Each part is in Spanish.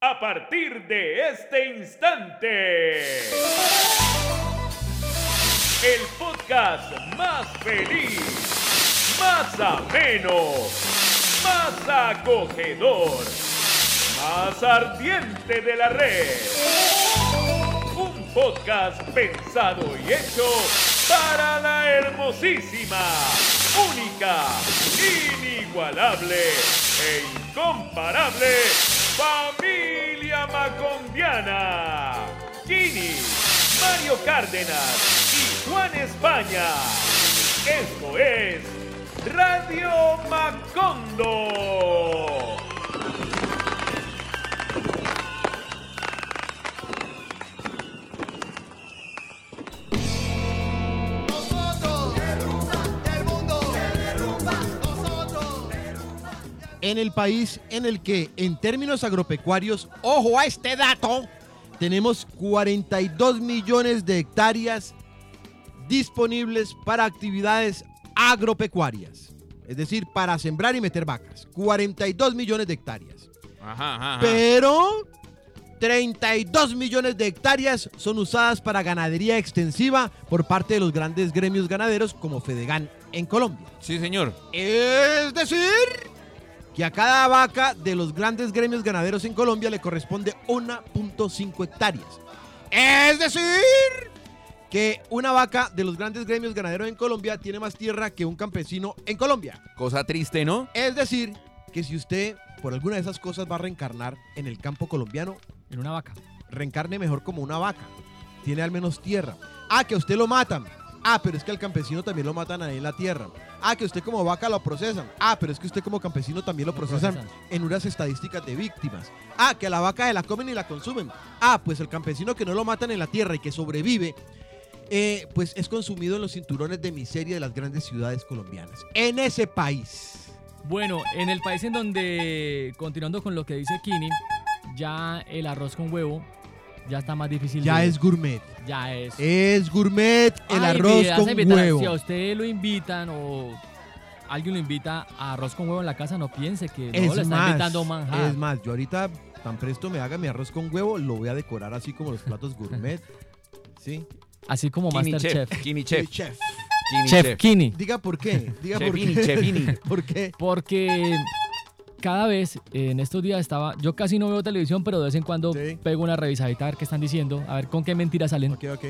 A partir de este instante, el podcast más feliz, más ameno, más acogedor, más ardiente de la red. Un podcast pensado y hecho para la hermosísima, única, inigualable e incomparable familia macondiana. Kini, Mario Cárdenas y Juan España. Esto es Radio Macondo. En el país en el que, en términos agropecuarios, ojo a este dato, tenemos 42 millones de hectáreas disponibles para actividades agropecuarias. Es decir, para sembrar y meter vacas. 42 millones de hectáreas. Ajá, ajá, ajá. Pero 32 millones de hectáreas son usadas para ganadería extensiva por parte de los grandes gremios ganaderos como Fedegan en Colombia. Sí, señor. Es decir, que a cada vaca de los grandes gremios ganaderos en Colombia le corresponde 1.5 hectáreas. Es decir, que una vaca de los grandes gremios ganaderos en Colombia tiene más tierra que un campesino en Colombia. Cosa triste, ¿no? Es decir, que si usted por alguna de esas cosas va a reencarnar en el campo colombiano, En una vaca. reencarne mejor como una vaca. Tiene al menos tierra. Ah, que a usted lo matan. Ah, pero es que al campesino también lo matan ahí en la tierra. Ah, que usted como vaca lo procesan. Ah, pero es que usted como campesino también lo procesan procesan. en unas estadísticas de víctimas. Ah, que a la vaca se la comen y la consumen. Ah, pues el campesino que no lo matan en la tierra y que sobrevive, eh, pues es consumido en los cinturones de miseria de las grandes ciudades colombianas. En ese país. Bueno, en el país en donde, continuando con lo que dice Kini, ya el arroz con huevo ya está más difícil. Ya de- es gourmet. Ya es. Es gourmet el Ay, arroz con invitar. huevo. Si a usted lo invitan o alguien lo invita a arroz con huevo en la casa, no piense que no, Es le está más, invitando manjar. es más, yo ahorita tan presto me haga mi arroz con huevo, lo voy a decorar así como los platos gourmet. ¿Sí? Así como Kini Masterchef. Chef. Kini Chef. chef. Kini Chef Chef. Kini. Diga por qué. Diga por qué. ¿Por qué? Porque cada vez, eh, en estos días estaba, yo casi no veo televisión, pero de vez en cuando Sí. pego una revisadita a ver qué están diciendo, a ver con qué mentiras salen. Ok, ok.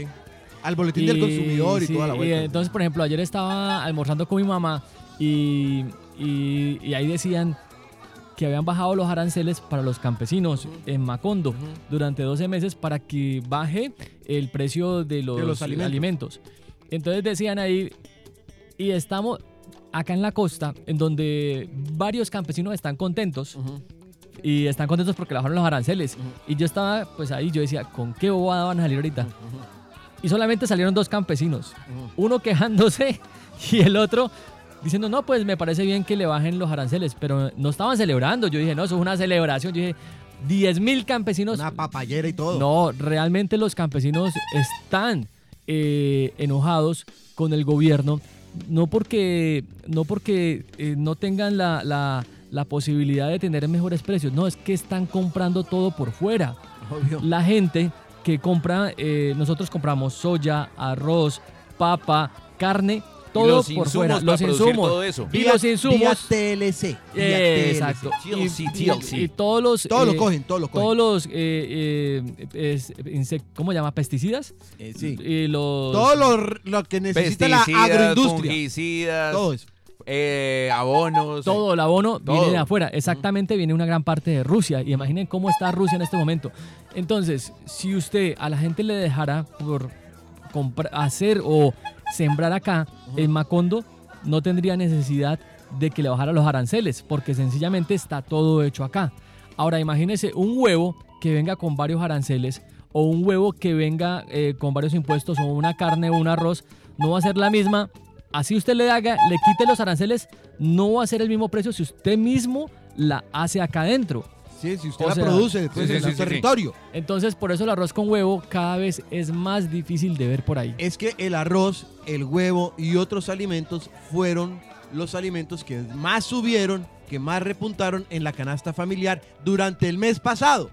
Al boletín del consumidor y sí, toda la y vuelta. entonces, por ejemplo, ayer estaba almorzando con mi mamá y, y- y ahí decían que habían bajado los aranceles para los campesinos en Macondo durante 12 meses para que baje el precio de los, los alimentos. alimentos. Entonces decían ahí, y estamos acá en la costa, en donde varios campesinos están contentos y están contentos porque bajaron los aranceles. Y yo estaba, pues ahí, yo decía, ¿con qué bobada van a salir ahorita? Y solamente salieron dos campesinos, uno quejándose y el otro diciendo, no, pues me parece bien que le bajen los aranceles, pero no estaban celebrando. Yo dije, no, eso es una celebración. Yo dije, 10 mil campesinos. Una papayera y todo. No, realmente los campesinos están eh, enojados con el gobierno, no porque no, porque, eh, no tengan la, la- la posibilidad de tener mejores precios, no, es que están comprando todo por fuera. Obvio. La gente que compra, eh, nosotros compramos soya, arroz, papa, carne, todo los por insumos fuera. Los insumos. todo eso. Y los insumos. Vía TLC. vía Eh, TLC. exacto. Y- TLC, y- TLC. Y, todos los. Todo lo eh, cogen, todo lo cogen. todos los eh, es- ¿cómo se llama? pesticidas sí. y los Todo lo, lo que necesita la agroindustria. Todo eso. eh, abonos. todo el abono Todo. viene de afuera exactamente viene una gran parte de Rusia y imaginen cómo está Rusia en este momento entonces si usted a la gente le dejara por hacer o sembrar acá en Macondo no tendría necesidad de que le bajara los aranceles porque sencillamente está todo hecho acá. Ahora imagínese un huevo que venga con varios aranceles o un huevo que venga eh, con varios impuestos o una carne o un arroz no va a ser la misma. Así usted le haga, le quite los aranceles, no va a ser el mismo precio si usted mismo la hace acá adentro. Sí, si usted O la sea, produce después sí, en sí, su sí, sí. territorio. Entonces, por eso el arroz con huevo cada vez es más difícil de ver por ahí. Es que el arroz, el huevo y otros alimentos fueron los alimentos que más subieron, que más repuntaron en la canasta familiar durante el mes pasado.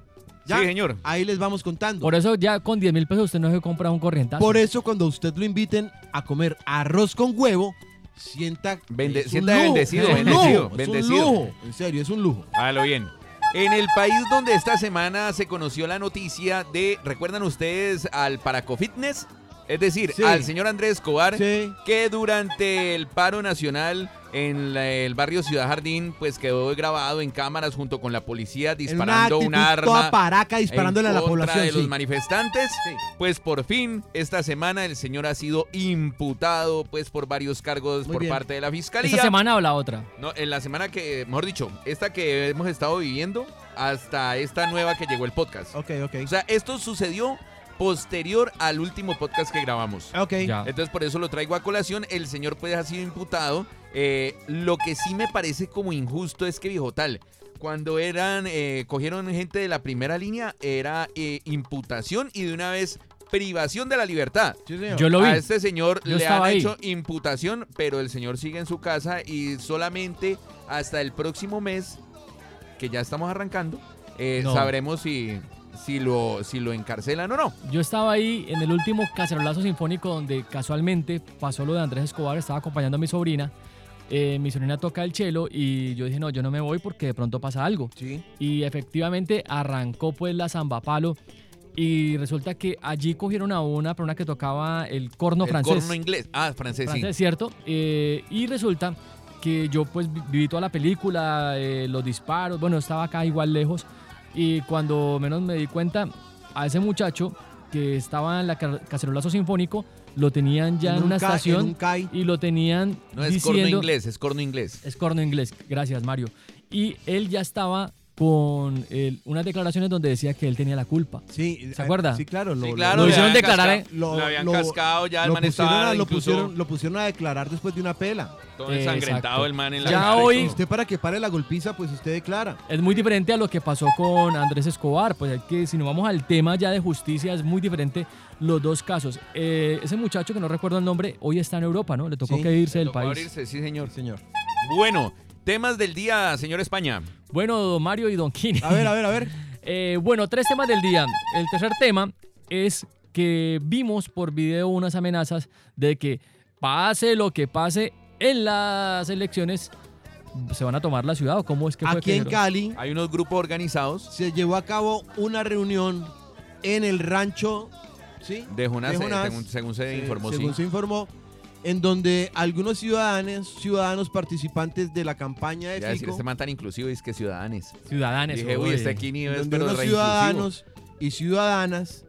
¿Ya? Sí, señor. Ahí les vamos contando. Por eso ya con 10 mil pesos usted no se compra un corrientazo. Por eso cuando usted lo inviten a comer arroz con huevo, sienta que Bende- es un sienta lujo, bendecido, es un bendecido, lujo, es un bendecido. lujo, en serio, es un lujo. Hágalo bien. En el país donde esta semana se conoció la noticia de, ¿recuerdan ustedes al Paraco Fitness? Es decir, Sí. al señor Andrés Escobar, Sí. que durante el paro nacional en la- el barrio Ciudad Jardín, pues quedó grabado en cámaras junto con la policía disparando en un una actitud toda arma paraca disparándole a la contra población. de los manifestantes. Sí. Pues por fin, esta semana el señor ha sido imputado pues por varios cargos Muy por bien. parte de la fiscalía. ¿Esta semana o la otra? No, en la semana que, mejor dicho, esta que hemos estado viviendo hasta esta nueva que llegó el podcast. Ok, ok. O sea, esto sucedió posterior al último podcast que grabamos. ok. Ya. Entonces por eso lo traigo a colación. El señor puede ha sido imputado. Eh, lo que sí me parece como injusto es que viejo tal. Cuando eran, eh, cogieron gente de la primera línea, era eh, imputación y de una vez privación de la libertad. Sí, señor. Yo lo vi. A este señor Yo le han ahí. hecho imputación, pero el señor sigue en su casa y solamente hasta el próximo mes, que ya estamos arrancando, eh, No. sabremos si, si, lo, si lo encarcelan o no. Yo estaba ahí en el último cacerolazo sinfónico donde casualmente pasó lo de Andrés Escobar, estaba acompañando a mi sobrina. Eh, mi sobrina toca el chelo y yo dije, no, yo no me voy porque de pronto pasa algo. Sí. Y efectivamente arrancó pues la zamba palo y resulta que allí cogieron a una persona que tocaba el corno el francés. corno inglés. Ah, francés, francés, sí. ¿cierto? Eh, y resulta que yo pues vi- viví toda la película, eh, los disparos, bueno, estaba acá igual lejos y cuando menos me di cuenta, a ese muchacho que estaba en la ca- cacerolazo sinfónico, lo tenían ya en, un una ca- en estación un y lo tenían No es diciendo... corno inglés, es corno inglés. Es corno inglés, gracias Mario. Y él ya estaba con el- unas declaraciones donde decía que él tenía la culpa. Sí, ¿Se eh, acuerda? Sí, claro. Sí, Lo, claro, lo le hicieron declarar, cascado- lo- habían cascado, ya el lo man pusieron, estaba a, lo, incluso pusieron, lo pusieron a declarar después de una pela. todo Eh, ensangrentado exacto. el man en la Ya cara y hoy-. Usted para que pare la golpiza, pues usted declara. Es muy diferente a lo que pasó con Andrés Escobar. Pues es que si nos vamos al tema ya de justicia, es muy diferente los dos casos. Eh, ese muchacho que no recuerdo el nombre, hoy está en Europa, ¿no? Le tocó Sí, que irse del país. abrirse, sí, señor. Señor. Bueno, temas del día, señor España. Bueno, don Mario y Don Kini. A ver, a ver, a ver. Eh, bueno, tres temas del día. El tercer tema es que vimos por video unas amenazas de que pase lo que pase en las elecciones, se van a tomar la ciudad o cómo es que fue Aquí que en dijeron? Cali Hay unos grupos organizados se llevó a cabo una reunión en el rancho, ¿sí? de Jonás, De eh, Jonás. según, según se Se- informó, según sí. se informó, en donde algunos ciudadanos, ciudadanos participantes de la campaña de Ya decir, Fico, este man tan inclusivo es que ciudadanos. Ciudadanos. Dije, uy, este Kini es donde pero unos re ciudadanos y ciudadanas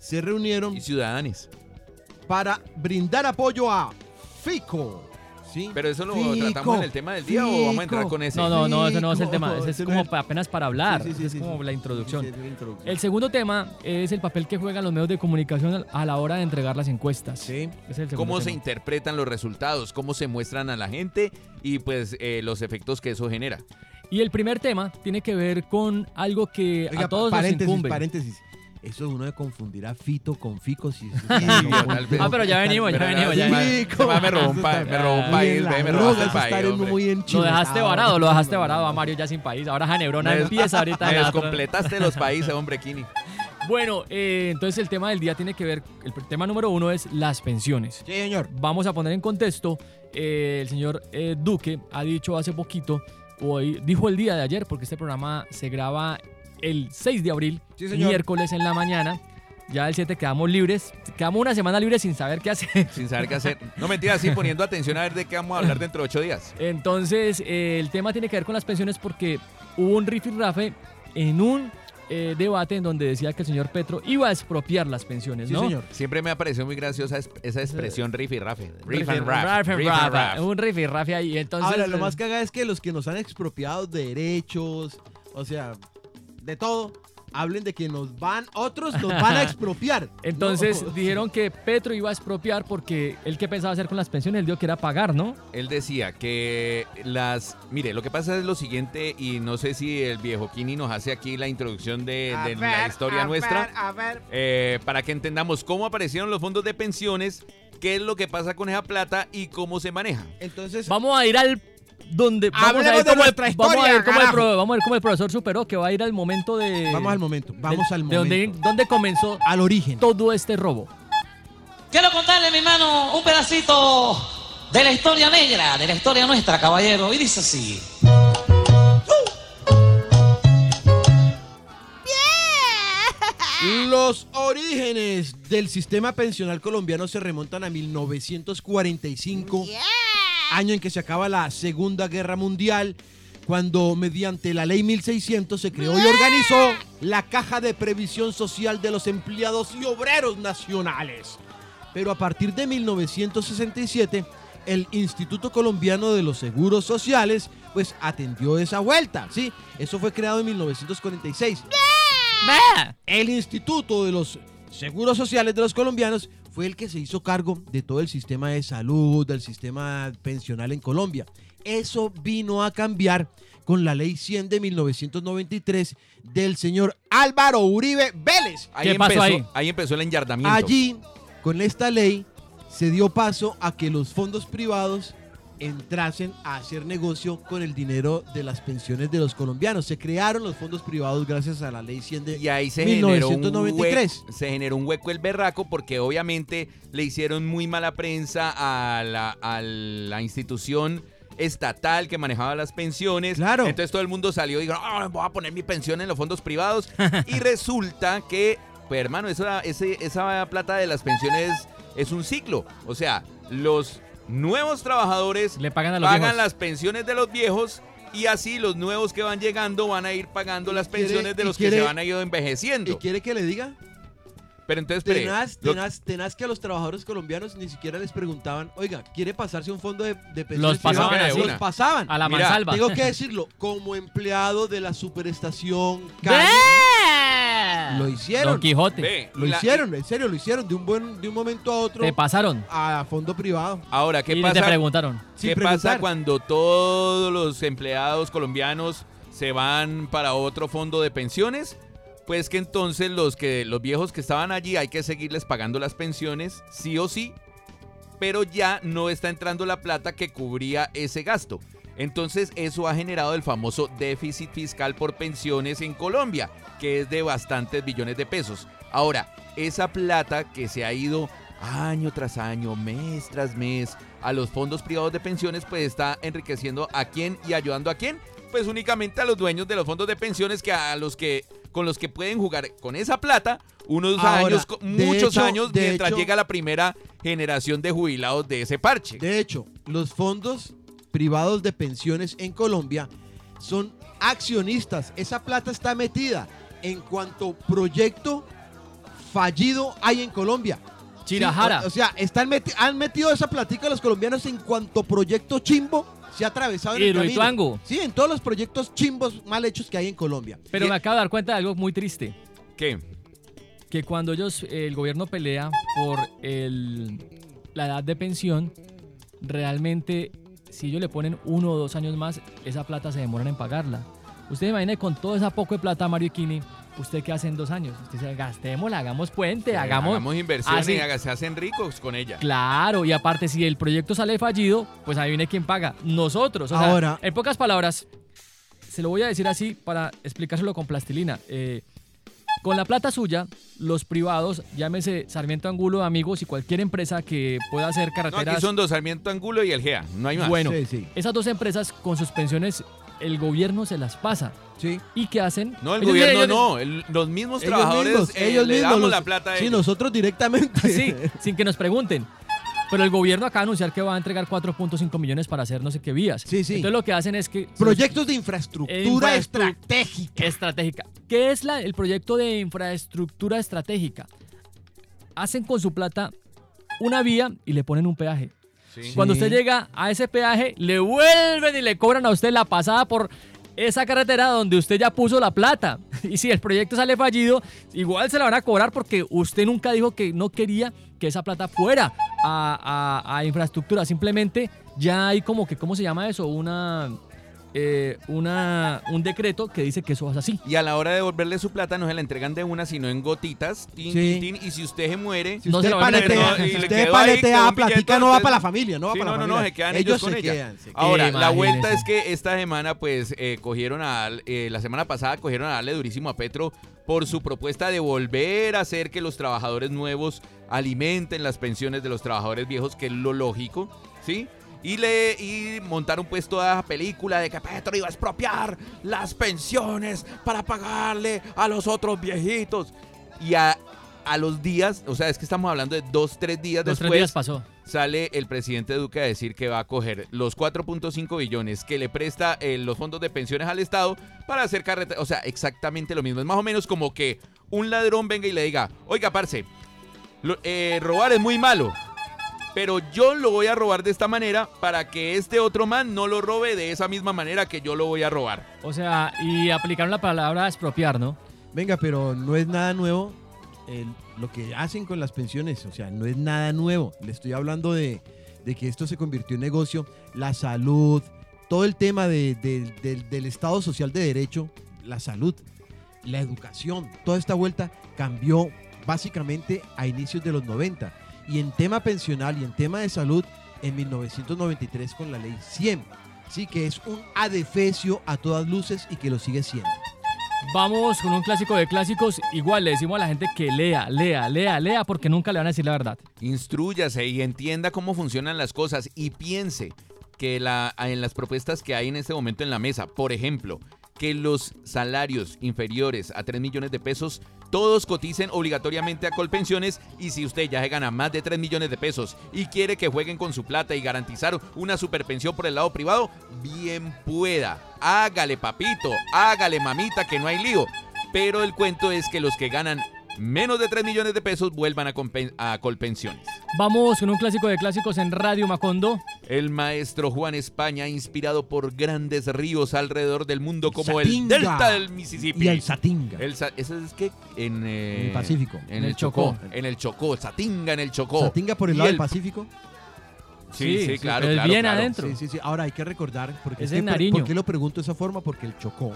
se reunieron. Y ciudadanos. para brindar apoyo a Fico, ¿sí? Pero eso lo Fico, tratamos en el tema del día o vamos a entrar con ese. No, no, no, ese no es el tema. Ese es como apenas para hablar. Sí, sí, es sí, como sí. la introducción. Sí, sí, la introducción. El segundo tema es el papel que juegan los medios de comunicación a la hora de entregar las encuestas. Sí. Es el segundo Cómo se interpretan los resultados, cómo se muestran a la gente y pues eh, los efectos que eso genera. Y el primer tema tiene que ver con algo que Oiga, a todos nos incumbe. paréntesis. Eso es uno de confundir a Fito con Fico. Si vez. Ah, pero ya venimos, ya Pero venimos, ya venimos. me robó un, pa- me robó un país, me robaste el país, hombre. Lo dejaste varado, lo dejaste varado a Mario ya sin país. Ahora Janebrona empieza ahorita. Me descompletaste los países, hombre, Kini. Bueno, eh, entonces el tema del día tiene que ver, el tema número uno es las pensiones. Sí, señor. Vamos a poner en contexto, eh, el señor eh, Duque ha dicho hace poquito, o hoy, dijo el día de ayer, porque este programa se graba el 6 de abril, Sí, señor. miércoles en la mañana. Ya el 7 quedamos libres, quedamos una semana libre sin saber qué hacer. Sin saber qué hacer. No mentira, sí, poniendo atención a ver de qué vamos a hablar dentro de ocho días. Entonces, eh, el tema tiene que ver con las pensiones porque hubo un rifirrafe en un eh, debate en donde decía que el señor Petro iba a expropiar las pensiones, Sí, ¿no? señor. Siempre me ha parecido muy graciosa es- esa expresión riff y rafe. Riff and raf. rafe, riff and rafe. Un ahí. Entonces, Ahora, lo eh, más cagada es que los que nos han expropiado derechos, o sea, de todo, hablen de que nos van, otros nos van a expropiar. Entonces No. dijeron que Petro iba a expropiar porque él que pensaba hacer con las pensiones, él dijo que era pagar, ¿no? Él decía que las... Mire, lo que pasa es lo siguiente, y no sé si el viejo Kini nos hace aquí la introducción de, de la historia nuestra, eh, para que entendamos cómo aparecieron los fondos de pensiones, qué es lo que pasa con esa plata y cómo se maneja. Entonces, Vamos a ir al donde vamos a, ver cómo el, vamos, a historia, ver cómo el carajo. pro- vamos a ver cómo el profesor superó que va a ir al momento de Vamos al momento, vamos de- al de donde, momento. donde comenzó Al origen. todo este robo. Quiero contarle, mi hermano, un pedacito de la historia negra, de la historia nuestra, caballero. Y dice así. Los orígenes del sistema pensional colombiano se remontan a 1945, año en que se acaba la Segunda Guerra Mundial, cuando mediante la Ley 1600 se creó y organizó la Caja de Previsión Social de los Empleados y Obreros Nacionales. Pero a partir de 1967, el Instituto Colombiano de los Seguros Sociales pues atendió esa vuelta, ¿sí? Eso fue creado en 1946. El Instituto de los Seguros Sociales de los Colombianos fue el que se hizo cargo de todo el sistema de salud, del sistema pensional en Colombia. Eso vino a cambiar con la ley 100 de 1993 del señor Álvaro Uribe Vélez. Ahí ¿Qué pasó empezó, ahí? empezó el enyardamiento. Allí, con esta ley, se dio paso a que los fondos privados entrasen a hacer negocio con el dinero de las pensiones de los colombianos. Se crearon los fondos privados gracias a la ley 100 de Y ahí se generó, un 1993. hueco, se generó un hueco el berraco porque obviamente le hicieron muy mala prensa a la, a la institución estatal que manejaba las pensiones. Claro. Entonces todo el mundo salió y dijo, "Ah, voy a poner mi pensión en los fondos privados. y resulta que, pues hermano, esa, esa plata de las pensiones es un ciclo. O sea, los nuevos trabajadores Le pagan a los pagan viejos. las pensiones de los viejos y así los nuevos que van llegando van a ir pagando las quiere- pensiones de y los quiere- que se van a ir ¿Y envejeciendo. quiere que le diga? Pero entonces, espere, Tenaz, lo- tenaz, tenaz que a los trabajadores colombianos ni siquiera les preguntaban, oiga, ¿quiere pasarse un fondo de, de pensiones? Los pasaban privadas?" así. Los pasaban. A la Mira, mansalva. Tengo que decirlo, como empleado de la superestación Cali, lo hicieron. Don Quijote. ve, Lo la- hicieron, en serio, lo hicieron de un buen, de un momento a otro Te pasaron. a fondo privado. Ahora, ¿qué y te pasa? preguntaron. sin ¿Qué preguntar. pasa cuando todos los empleados colombianos se van para otro fondo de pensiones? Pues que entonces los que los viejos que estaban allí hay que seguirles pagando las pensiones sí o sí, pero ya no está entrando la plata que cubría ese gasto. Entonces eso ha generado el famoso déficit fiscal por pensiones en Colombia, que es de bastantes billones de pesos. Ahora, esa plata que se ha ido año tras año, mes tras mes, a los fondos privados de pensiones, pues está enriqueciendo a quién y ayudando a quién. Pues únicamente a los dueños de los fondos de pensiones que a los que con los que pueden jugar con esa plata unos Ahora, años, muchos hecho- años, mientras hecho- llega la primera generación de jubilados de ese parche. De hecho, los fondos privados de pensiones en Colombia son accionistas. Esa plata está metida en cuanto proyecto fallido hay en Colombia. Chirajara. Sí, o, o sea, están meti- han metido esa platica los colombianos en cuanto proyecto chimbo se ha atravesado en el camino. Sí, en todos los proyectos chimbos mal hechos que hay en Colombia. Pero Y- me acabo de dar cuenta de algo muy triste. ¿Qué? Que cuando ellos, el gobierno pelea por el, la edad de pensión, realmente si ellos le ponen uno o dos años más, esa plata se demoran en pagarla. Usted imagine con todo esa poco de plata, Mario Kini, usted qué hace en dos años. Usted dice, gastémosla, hagamos puente, hagamos... hagamos inversiones así. y haga- se hacen ricos con ella. Claro, y aparte, si el proyecto sale fallido, pues ahí viene quien paga. Nosotros. O sea, Ahora- en pocas palabras, se lo voy a decir así para explicárselo con plastilina. Eh, con la plata suya, los privados, llámese Sarmiento Angulo, amigos y cualquier empresa que pueda hacer No, carreteras. aquí son dos, Sarmiento Angulo y el GEA, no hay más. Bueno, Sí, sí. esas dos empresas con sus pensiones, el gobierno se las pasa. Sí. ¿Y qué hacen? No, el Ellos- gobierno ellos- no, el- los mismos Ellos trabajadores mismos, eh, ellos le mismos. damos los- la plata a Sí, nosotros directamente. Sí, sin que nos pregunten. Pero el gobierno acaba de anunciar que va a entregar 4.5 millones para hacer no sé qué vías. Sí, sí. Entonces lo que hacen es que... Proyectos de infraestructura Infraestru- estratégica. estratégica. ¿Qué es la- el proyecto de infraestructura estratégica? Hacen con su plata una vía y le ponen un peaje. Sí. Cuando usted llega a ese peaje, le vuelven y le cobran a usted la pasada por esa carretera donde usted ya puso la plata. Y si el proyecto sale fallido, igual se la van a cobrar porque usted nunca dijo que no quería que esa plata fuera a, a- infraestructura. Simplemente ya hay como que, ¿cómo se llama eso? Una... eh, una, un decreto que dice que eso es así. Y a la hora de devolverle su plata no se la entregan de una, sino en gotitas. tin, Sí. tin, y si usted se muere, Si No usted a paletea, ¿no? Si usted ahí paletea con un platica, no va entonces- para la familia, no va Sí, para no, la no, no, familia. se quedan ellos ellos con se ella. quedan. se quedan. Ahora, la vuelta es que esta semana, pues, eh, cogieron a, eh, la semana pasada cogieron a darle durísimo a Petro por su propuesta de volver a hacer que los trabajadores nuevos alimenten las pensiones de los trabajadores viejos, que es lo lógico, ¿sí? Y, le, y montaron pues toda la película de que Petro iba a expropiar las pensiones para pagarle a los otros viejitos. Y a, a los días, o sea, es que estamos hablando de dos, tres días tres después, días pasó. sale el presidente Duque a decir que va a coger los 4.5 billones que le presta eh, los fondos de pensiones al Estado para hacer carreteras. O sea, exactamente lo mismo. Es más o menos como que un ladrón venga y le diga, oiga, parce, lo- eh, robar es muy malo. Pero yo lo voy a robar de esta manera para que este otro man no lo robe de esa misma manera que yo lo voy a robar. O sea, y aplicaron la palabra expropiar, ¿no? Venga, pero no es nada nuevo el- lo que hacen con las pensiones. O sea, no es nada nuevo. Le estoy hablando de, de que esto se convirtió en negocio. La salud, todo el tema de- de- del- del Estado Social de Derecho, la salud, la educación, toda esta vuelta cambió básicamente a inicios de los 90. Y en tema pensional y en tema de salud, en 1993 con la ley 100. Sí, que es un adefesio a todas luces y que lo sigue siendo. Vamos con un clásico de clásicos. Igual le decimos a la gente que lea, lea, lea, lea, porque nunca le van a decir la verdad. Instrúyase y entienda cómo funcionan las cosas y piense que la, en las propuestas que hay en este momento en la mesa, por ejemplo, que los salarios inferiores a 3 millones de pesos todos coticen obligatoriamente a Colpensiones y si usted ya se gana más de 3 millones de pesos y quiere que jueguen con su plata y garantizar una superpensión por el lado privado, bien pueda. Hágale papito, hágale mamita que no hay lío. Pero el cuento es que los que ganan menos de 3 millones de pesos vuelvan a, Colpensiones. Vamos con un clásico de clásicos en Radio Macondo. El maestro Juan España, inspirado por grandes ríos alrededor del mundo como Satinga. el Delta del Mississippi. Y el Satinga. El sa- ¿Ese es qué? En, eh, En el Pacífico. En, el Chocó. En el Chocó. Satinga en el Chocó. Satinga por el Y lado el- del Pacífico. Sí, sí, Sí, sí, claro, claro, bien claro. adentro. Sí, sí, sí. Ahora hay que recordar, porque Es es que por- Nariño. ¿por qué lo pregunto de esa forma? Porque el Chocó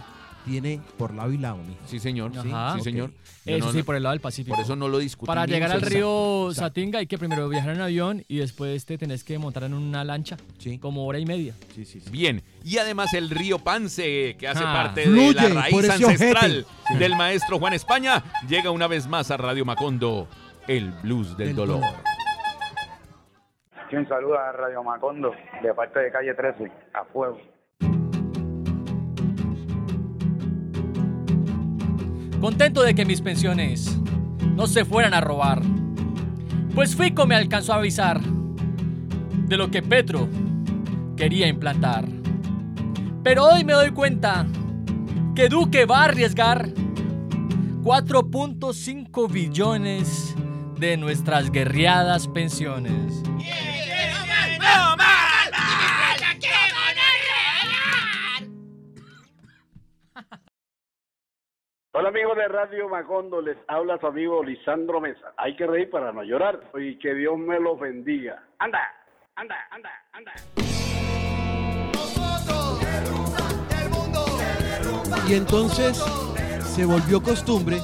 tiene por lado y lado, mijo. Sí, señor. Sí, Ajá. sí, Ok. señor. Yo Eso no- sí, no- por el lado del Pacífico. por eso no lo discutimos. Para llegar al río exacto. Satinga hay que primero viajar en avión y después te tenés que montar en una lancha, Sí, como hora y media. sí, sí. sí. Bien, y además el río Pance, que hace Ah. parte Fluye de la raíz ancestral ojete. del maestro Juan España, llega una vez más a Radio Macondo, el blues del, Del dolor. dolor. Quien saluda a Radio Macondo de parte de calle 13, a fuego. Contento de que mis pensiones no se fueran a robar. Pues Fico me alcanzó a avisar de lo que Petro quería implantar. Pero hoy me doy cuenta que Duque va a arriesgar 4.5 billones de nuestras guerreadas pensiones. Hola amigos de Radio Macondo, les habla su amigo Lisandro Mesa. Hay que reír para no llorar y que Dios me los bendiga. Anda, anda, anda, anda. Y entonces se volvió costumbre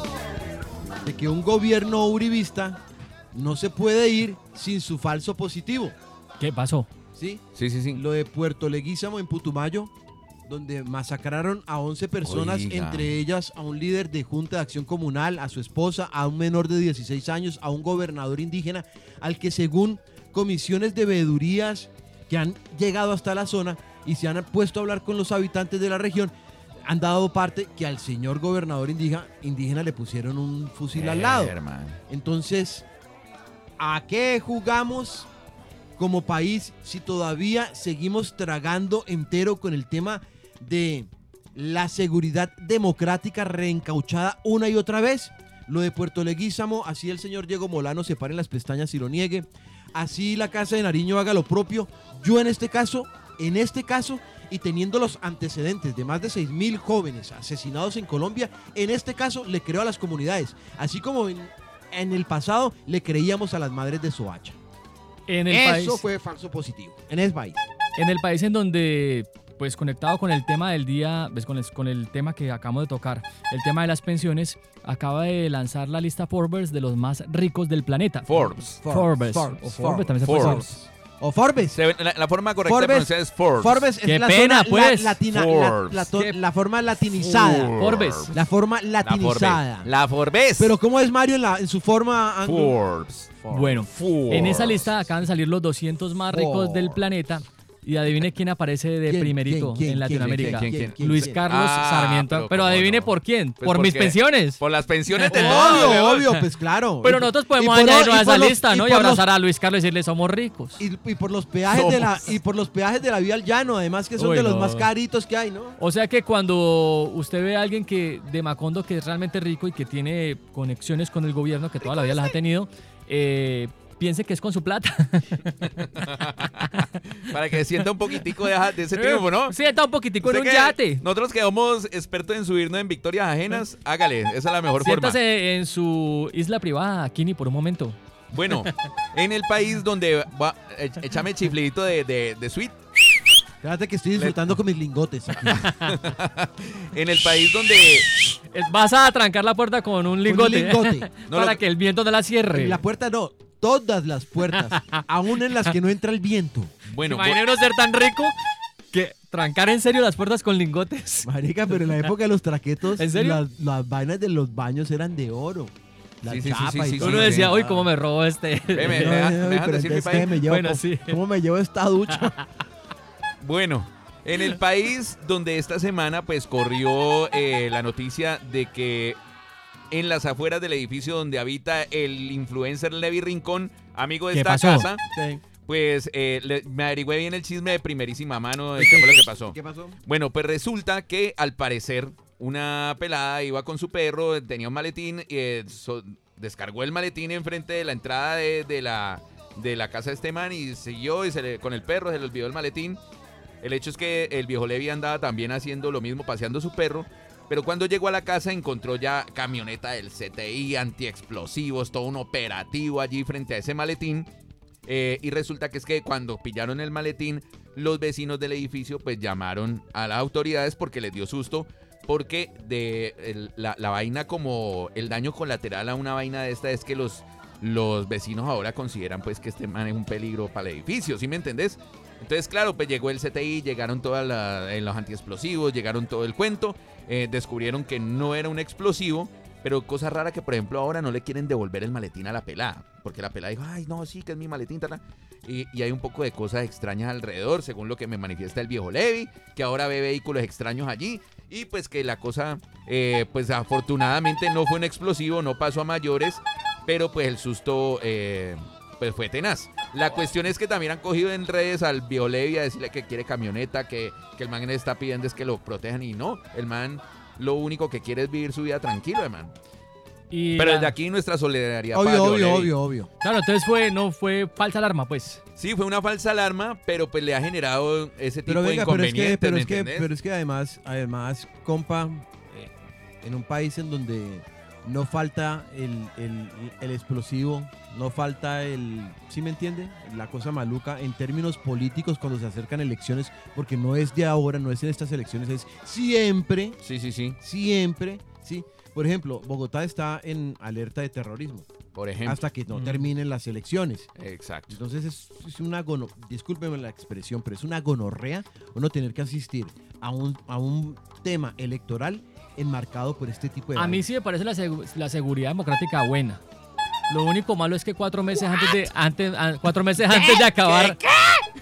de que un gobierno uribista no se puede ir sin su falso positivo. ¿Qué pasó? ¿Sí? Sí, sí, sí. Lo de Puerto Leguízamo en Putumayo, donde masacraron a 11 personas, Oiga. entre ellas a un líder de Junta de Acción Comunal, a su esposa, a un menor de 16 años, a un gobernador indígena, al que según comisiones de veedurías que han llegado hasta la zona y se han puesto a hablar con los habitantes de la región, han dado parte que al señor gobernador indígena, indígena le pusieron un fusil al lado. Hermano. Entonces, ¿a qué jugamos como país si todavía seguimos tragando entero con el tema de la seguridad democrática reencauchada una y otra vez? Lo de Puerto Leguízamo, así el señor Diego Molano se pare en las pestañas y lo niegue. Así la Casa de Nariño haga lo propio. Yo en este caso, en este caso, y teniendo los antecedentes de más de 6 mil jóvenes asesinados en Colombia, en este caso le creo a las comunidades. Así como en, en el pasado le creíamos a las madres de Soacha. En el Eso país, fue falso positivo. En ese país. en el país en donde pues conectado con el tema del día, pues, con, el, con el tema que acabamos de tocar, el tema de las pensiones, acaba de lanzar la lista Forbes de los más ricos del planeta. Forbes. Forbes. Forbes, O Forbes, Forbes también se puede Forbes. decir. O Forbes. Se- la, la forma correcta de Forbes- pronunciar es Forbes. Forbes es Qué la pena, zona la- pues. latina, la, Forbes. la to- Qué- la forma latinizada. Forbes. La forma La latinizada. Forbes. La Forbes. Pero ¿cómo es Mario en, la, en su forma anglo? Forbes. Bueno, Forbes. en esa lista acaban de salir los 200 más ricos del planeta. Y adivine quién aparece de ¿Quién, primerito quién, quién, en Latinoamérica. quién, quién, quién, Luis quién? Carlos Ah, Sarmiento. pero adivine no. por quién. Pues por mis pensiones. Por las pensiones de todos. Obvio, obvio, pues claro. Pero nosotros podemos añadirnos a esa los- lista, ¿no? Y, los- abrazar a Luis Carlos y decirle somos ricos. Y, y por los peajes de la y por los peajes de la vía al llano, además que son Uy, de los no. más caritos que hay, ¿no? O sea que cuando usted ve a alguien que de Macondo que es realmente rico y que tiene conexiones con el gobierno, que toda la vida las ha tenido, eh, piense que es con su plata. Para que sienta un poquitico de, de ese triunfo, ¿no? Sí, está un poquitico en un que yate. Nosotros que somos expertos en subirnos en victorias ajenas, hágale, esa es la mejor forma. Siéntase en su isla privada, Kini, por un momento. Bueno, en el país donde va, eh, échame chiflidito de, de, de sweet, Fíjate que estoy disfrutando con mis lingotes aquí. en el país donde Vas a trancar la puerta con un lingote. lingote. No, para lo- que el viento no la cierre. La puerta no, todas las puertas, aún en las que no entra el viento. bueno, Imagina uno ser tan rico que trancar en serio las puertas con lingotes. Marica, pero en la época de los traquetos, ¿En serio? Las, las vainas de los baños eran de oro. La Sí, sí, sí, chapa sí, y sí, todo. Uno decía, uy, cómo me robó este. Me- No, me dejan- no, me dejan pero decir mi país. ¿qué me llevo? Bueno, ¿Cómo- sí. ¿Cómo me llevo esta ducha? Bueno, en el país donde esta semana pues corrió eh, la noticia de que en las afueras del edificio donde habita el influencer Levi Rincón, amigo de ¿Qué esta pasó? casa, pues eh, le- me averigüé bien el chisme de primerísima mano de qué fue lo que pasó. ¿Qué pasó? Bueno, pues resulta que al parecer una pelada iba con su perro, tenía un maletín y eh, so- descargó el maletín enfrente de la entrada de, de la, de la casa de este man y siguió y se le- con el perro se le olvidó el maletín. El hecho es que el viejo Levi andaba también haciendo lo mismo, paseando su perro. Pero cuando llegó a la casa encontró ya camioneta del CTI, antiexplosivos, todo un operativo allí frente a ese maletín. Eh, y resulta que es que cuando pillaron el maletín, los vecinos del edificio pues llamaron a las autoridades porque les dio susto. Porque de la, la vaina como el daño colateral a una vaina de esta es que los, los vecinos ahora consideran pues que este man es un peligro para el edificio, ¿sí me entendés? Entonces, claro, pues llegó el CTI, llegaron todos los antiexplosivos, llegaron todo el cuento, eh, descubrieron que no era un explosivo, pero cosa rara que, por ejemplo, ahora no le quieren devolver el maletín a la pelada, porque la pelada dijo, ay, no, sí, que es mi maletín, tal". Y, y hay un poco de cosas extrañas alrededor, según lo que me manifiesta el viejo Levi, que ahora ve vehículos extraños allí, y pues que la cosa, eh, pues afortunadamente no fue un explosivo, no pasó a mayores, pero pues el susto... eh, pues fue tenaz. La cuestión es que también han cogido en redes al viejo Levi a decirle que quiere camioneta, que, que el man le está pidiendo es que lo protejan y no, el man lo único que quiere es vivir su vida tranquilo, hermano. Y Pero la- desde aquí nuestra solidaridad Obvio, obvio, obvio, obvio. Claro, entonces fue, no fue falsa alarma, pues. Sí, fue una falsa alarma, pero pues le ha generado ese tipo Pero de venga, pero es que, inconvenientes, pero ¿me es que, pero es que además, además, compa, eh, en un país en donde no falta el, el- el explosivo, no falta el, ¿sí me entiende? La cosa maluca en términos políticos cuando se acercan elecciones, porque no es de ahora, no es en estas elecciones, es siempre, Sí, sí, sí. siempre, sí. Por ejemplo, Bogotá está en alerta de terrorismo Por ejemplo. hasta que no Mm. terminen las elecciones. Exacto. Entonces es, es una gono, discúlpeme la expresión, pero es una gonorrea uno tener que asistir a un, a un tema electoral enmarcado por este tipo de A mí sí me parece la, segu- la seguridad democrática buena. Lo único malo es que cuatro meses antes de antes, a- cuatro meses antes de acabar,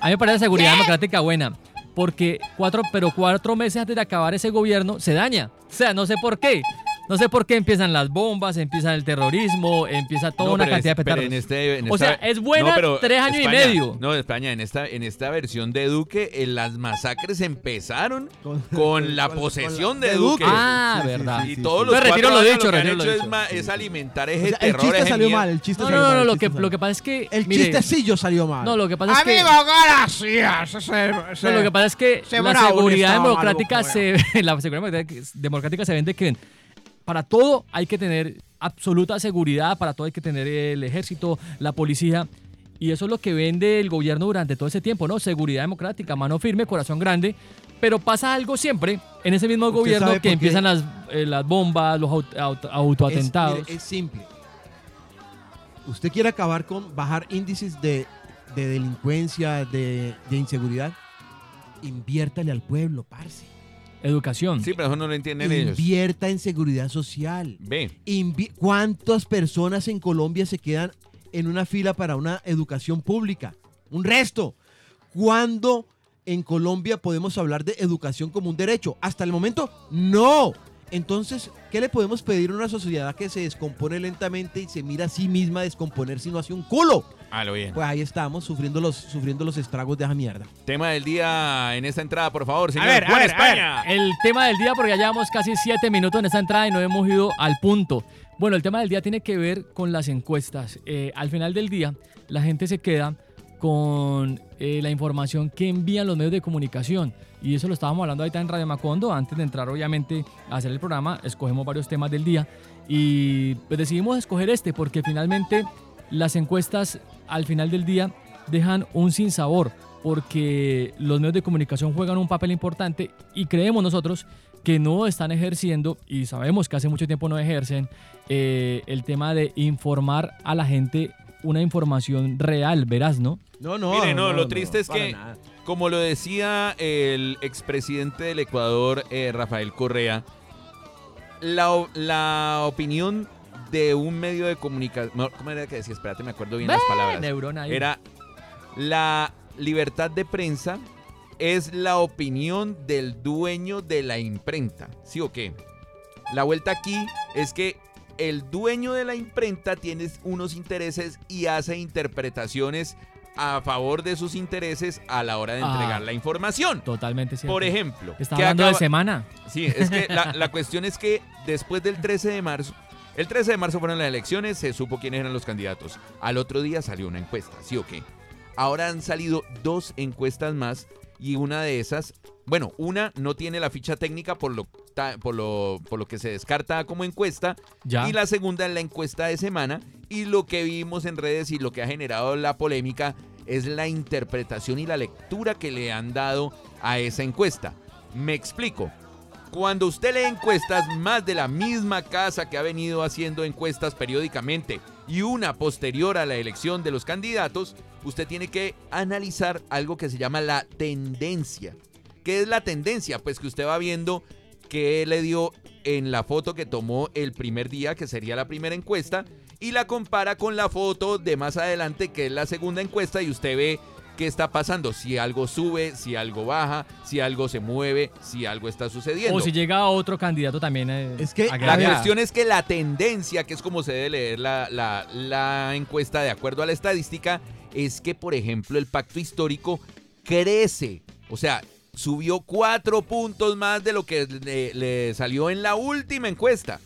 a mí me parece la seguridad democrática buena, porque cuatro, pero cuatro meses antes de acabar ese gobierno se daña. O sea, no sé por qué. No sé por qué empiezan las bombas, empieza el terrorismo, empieza toda No, una cantidad es- de petardos. en este- en O sea, es buena tres años y medio. No, España, en esta, en esta versión de Duque, eh, las masacres empezaron Con- con la posesión con de Duque. Ah, verdad. y sí, todos sí. los retiro lo dicho, lo que han lo hecho es, dicho. Sí, es sí. alimentar O ese sea, el terror. chiste ese salió mal, el chiste No, salió no, mal. no, el lo que, lo que pasa es que... El mire, chistecillo salió mal. No, lo que pasa es que... gracias. Ese- No, lo que pasa es que la seguridad democrática se la seguridad democrática- democrática se vende que para todo hay que tener absoluta seguridad, para todo hay que tener el ejército, la policía. Y eso es lo que vende el gobierno durante todo ese tiempo, ¿no? Seguridad democrática, mano firme, corazón grande, Pero pasa algo siempre en ese mismo ¿Usted gobierno que empiezan las, eh, las bombas, los Es, autoatentados. mire, es simple. Usted quiere acabar con bajar índices de, de delincuencia, de, de inseguridad. Inviértale al pueblo, parce. Educación. Sí, pero eso no lo entienden ellos. Invierta en seguridad social. Ve. Invi- ¿Cuántas personas en Colombia se quedan en una fila para una educación pública? Un resto. ¿Cuándo en Colombia podemos hablar de educación como un derecho? Hasta el momento, no. Entonces, ¿qué le podemos pedir a una sociedad que se descompone lentamente y se mira a sí misma descomponer si no hace un culo? A lo bien. Pues ahí estamos, sufriendo los, sufriendo los estragos de esa mierda. Tema del día en esta entrada, por favor, señor. ver, a ver, a ver. España. El tema del día, porque ya llevamos casi siete minutos en esta entrada y no hemos ido al punto. Bueno, el tema del día tiene que ver con las encuestas. Eh, al final del día, la gente se queda con eh, la información que envían los medios de comunicación. Y eso lo estábamos hablando ahorita en Radio Macondo. Antes de entrar, obviamente, a hacer el programa, escogemos varios temas del día. Y pues decidimos escoger este porque finalmente las encuestas al final del día dejan un sinsabor porque los medios de comunicación juegan un papel importante y creemos nosotros que no están ejerciendo, y sabemos que hace mucho tiempo no ejercen, eh, el tema de informar a la gente una información real, verás, ¿no? No, no. Mire, no, lo triste es que, nada. como lo decía el expresidente del Ecuador, eh, Rafael Correa, la, la opinión de un medio de comunicación. ¿Cómo era que decía? Espérate, me acuerdo bien las palabras. Neurona ahí. Era la libertad de prensa es la opinión del dueño de la imprenta. ¿Sí o qué? La vuelta aquí es que el dueño de la imprenta tiene unos intereses y hace interpretaciones a favor de sus intereses a la hora de Ah. entregar la información. Totalmente cierto. Por ejemplo, Está que hablando de semana. Sí, es que la, la cuestión es que después del 13 de marzo, el 13 de marzo fueron las elecciones, se supo quiénes eran los candidatos. Al otro día salió una encuesta, ¿sí o qué? Ahora han salido dos encuestas más y una de esas, bueno, una no tiene la ficha técnica por lo, por lo, por lo que se descarta como encuesta Ya. y la segunda es la encuesta de semana y lo que vimos en redes y lo que ha generado la polémica es la interpretación y la lectura que le han dado a esa encuesta. Me explico. Cuando usted lee encuestas más de la misma casa que ha venido haciendo encuestas periódicamente y una posterior a la elección de los candidatos, usted tiene que analizar algo que se llama la tendencia. ¿Qué es la tendencia? Pues que usted va viendo qué le dio en la foto que tomó el primer día, que sería la primera encuesta, y la compara con la foto de más adelante, que es la segunda encuesta, y usted ve qué está pasando, si algo sube, si algo baja, si algo se mueve, si algo está sucediendo. O si llega otro candidato también. eh, Es que-. La cuestión es que la tendencia, que es como se debe leer la, la- la encuesta de acuerdo a la estadística, es que, por ejemplo, el pacto histórico crece. O sea, subió cuatro puntos más de lo que le, le salió en la última encuesta.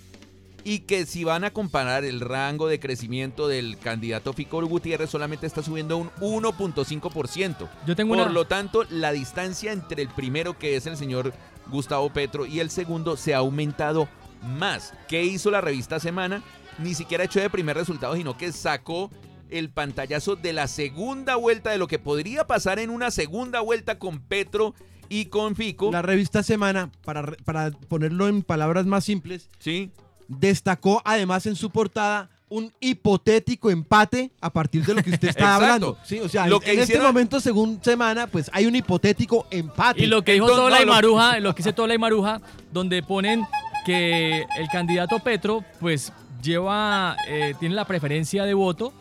Y que si van a comparar el rango de crecimiento del candidato Fico Gutiérrez, solamente está subiendo un 1.5%. Yo tengo Por una... lo tanto, la distancia entre el primero, que es el señor Gustavo Petro, y el segundo se ha aumentado más. ¿Qué hizo la revista Semana? Ni siquiera echó de primer resultado, sino que sacó el pantallazo de la segunda vuelta de lo que podría pasar en una segunda vuelta con Petro y con Fico. La revista Semana, para, para ponerlo en palabras más simples, Sí, destacó además en su portada un hipotético empate a partir de lo que usted está hablando. Sí, o sea, Lo en- que en este momento, según Semana, pues hay un hipotético empate. Y lo que dijo Entonces, Tola y lo- Maruja, lo que dice Tola y Maruja, donde ponen que el candidato Petro, pues lleva, eh, tiene la preferencia de voto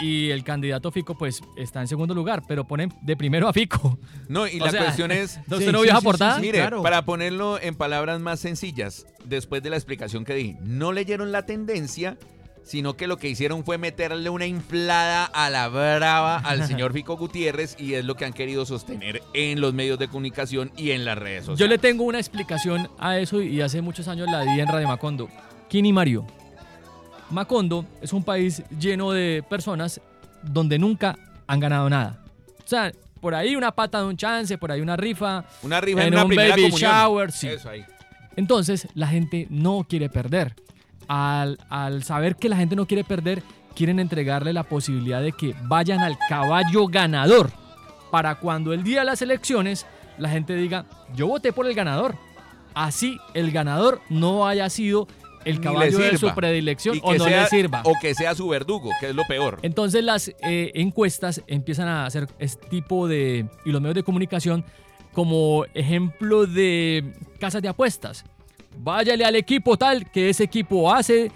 y el candidato Fico, pues está en segundo lugar, pero ponen de primero a Fico. no, y O la sea, cuestión es... ¿Usted Sí, no sí, vio sí, portada? sí, sí. Mire, claro. para ponerlo en palabras más sencillas, después de la explicación que di, no leyeron la tendencia, sino que lo que hicieron fue meterle una inflada a la brava al señor Fico Gutiérrez y es lo que han querido sostener en los medios de comunicación y en las redes sociales. Yo le tengo una explicación a eso y hace muchos años la di en Radio Macondo. Kini Mario. Macondo es un país lleno de personas donde nunca han ganado nada. O sea, por ahí una pata de un chance, por ahí una rifa. Una rifa en, en una un primera baby comunión. shower, sí. Eso ahí. Entonces, la gente no quiere perder. Al, al saber que la gente no quiere perder, quieren entregarle la posibilidad de que vayan al caballo ganador para cuando el día de las elecciones la gente diga, yo voté por el ganador. Así el ganador no haya sido el caballo de su predilección o no sea- le sirva. O que sea su verdugo, que es lo peor. Entonces las eh, encuestas empiezan a hacer este tipo de, y los medios de comunicación, como ejemplo de casas de apuestas. Váyale al equipo tal que ese equipo hace,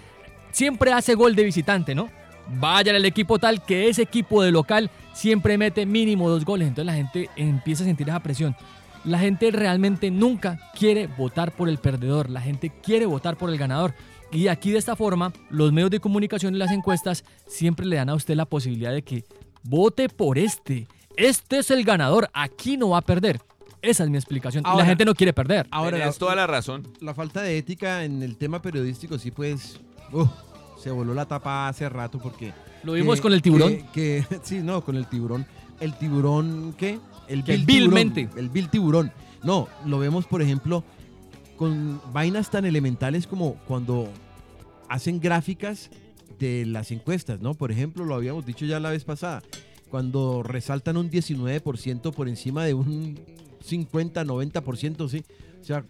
siempre hace gol de visitante, ¿no? Váyale al equipo tal que ese equipo de local siempre mete mínimo dos goles. Entonces la gente empieza a sentir esa presión. La gente realmente nunca quiere votar por el perdedor, la gente quiere votar por el ganador. Y aquí de esta forma, los medios de comunicación y las encuestas siempre le dan a usted la posibilidad de que vote por este. Este es el ganador, aquí no va a perder. Esa es mi explicación. Y Ahora- la gente no quiere perder. Ahora, Tienes toda la razón. la falta de ética en el tema periodístico sí pues uf, se voló la tapa hace rato porque Lo vimos que- con el tiburón. que, que- sí no con el tiburón el tiburón qué el vil vilmente. tiburón, el vil tiburón. No lo vemos por ejemplo con vainas tan elementales como cuando hacen gráficas de las encuestas no por ejemplo lo habíamos dicho ya la vez pasada cuando resaltan un 19% por encima de un 50 90% sí o sea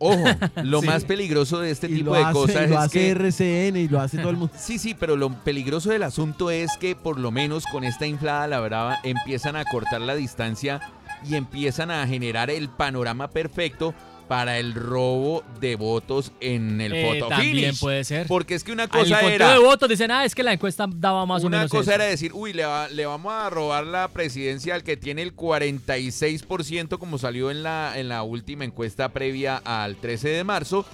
Ojo, lo Sí. más peligroso de este y tipo de hace, cosas lo es hace que... RCN y lo hace todo el mundo. Sí, sí, pero lo peligroso del asunto es que por lo menos con esta inflada la brava empiezan a cortar la distancia y empiezan a generar el panorama perfecto para el robo de votos en el Eh, photo también finish. puede ser. Porque es que una cosa conteo era de votos dicen, ah, es que la encuesta daba más o una menos cosa eso". era decir, uy, le, va- le vamos a robar la presidencia al que tiene el 46% como salió en la, en la última encuesta previa al 13 de marzo.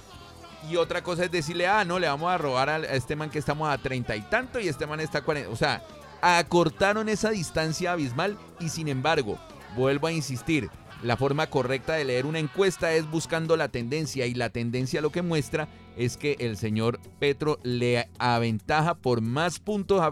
Y otra cosa es decirle, ah, no, le vamos a robar a este man que estamos a 30 y tanto y este man está a 40. O sea, acortaron esa distancia abismal y sin embargo, vuelvo a insistir, la forma correcta de leer una encuesta es buscando la tendencia y la tendencia lo que muestra es que el señor Petro le aventaja por más puntos a,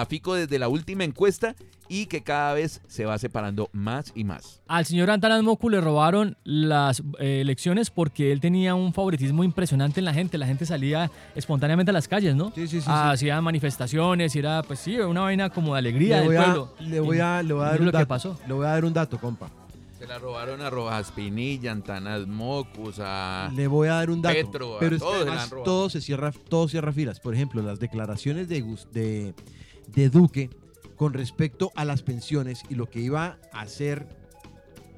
a Fico desde la última encuesta y que cada vez se va separando más y más. Al señor Antanas Moku le robaron las eh, elecciones porque él tenía un favoritismo impresionante en la gente. La gente salía espontáneamente a las calles, ¿no? Sí, sí, sí, sí. Hacía manifestaciones y era, pues sí, una vaina como de alegría Le del voy, a, pueblo. le, voy a, le voy a dar lo que pasó. Le voy a dar un dato, compa. Se la robaron a Rojas Pinilla, Antanas Mocus, a... Le voy a dar un dato. Petro, pero es que además todo se cierra, todo cierra filas. Por ejemplo, las declaraciones de, de, de Duque con respecto a las pensiones y lo que iba a hacer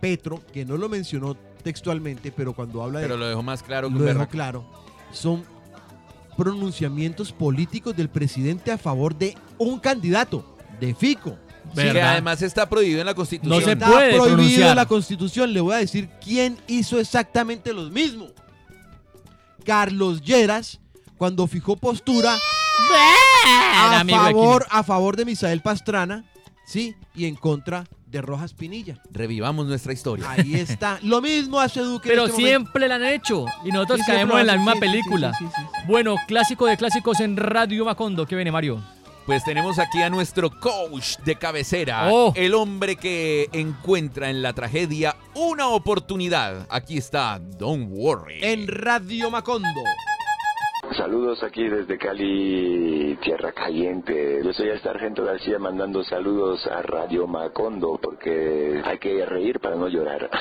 Petro, que no lo mencionó textualmente, pero cuando habla Pero de lo dejó más claro que lo dejó claro, son pronunciamientos políticos del presidente a favor de un candidato, de Fico. Que ¿Verdad? además está prohibido en la Constitución. No se Está puede prohibido pronunciar. en la Constitución. Le voy a decir quién hizo exactamente lo mismo. Carlos Lleras, cuando fijó postura a favor, a favor de Misael Pastrana, sí, y en contra de Rojas Pinilla. Revivamos nuestra historia. Ahí está. Lo mismo hace Duque. en Pero este momento. siempre la han hecho y nosotros caemos en la misma sí, sí, sí, película. sí, sí, sí. Bueno, clásico de clásicos en Radio Macondo. ¿Qué viene, Mario? Pues tenemos aquí a nuestro coach de cabecera, Oh. el hombre que encuentra en la tragedia una oportunidad. Aquí está, don't worry. En Radio Macondo. Saludos aquí desde Cali, Tierra Caliente. Yo soy el sargento García mandando saludos a Radio Macondo porque hay que reír para no llorar.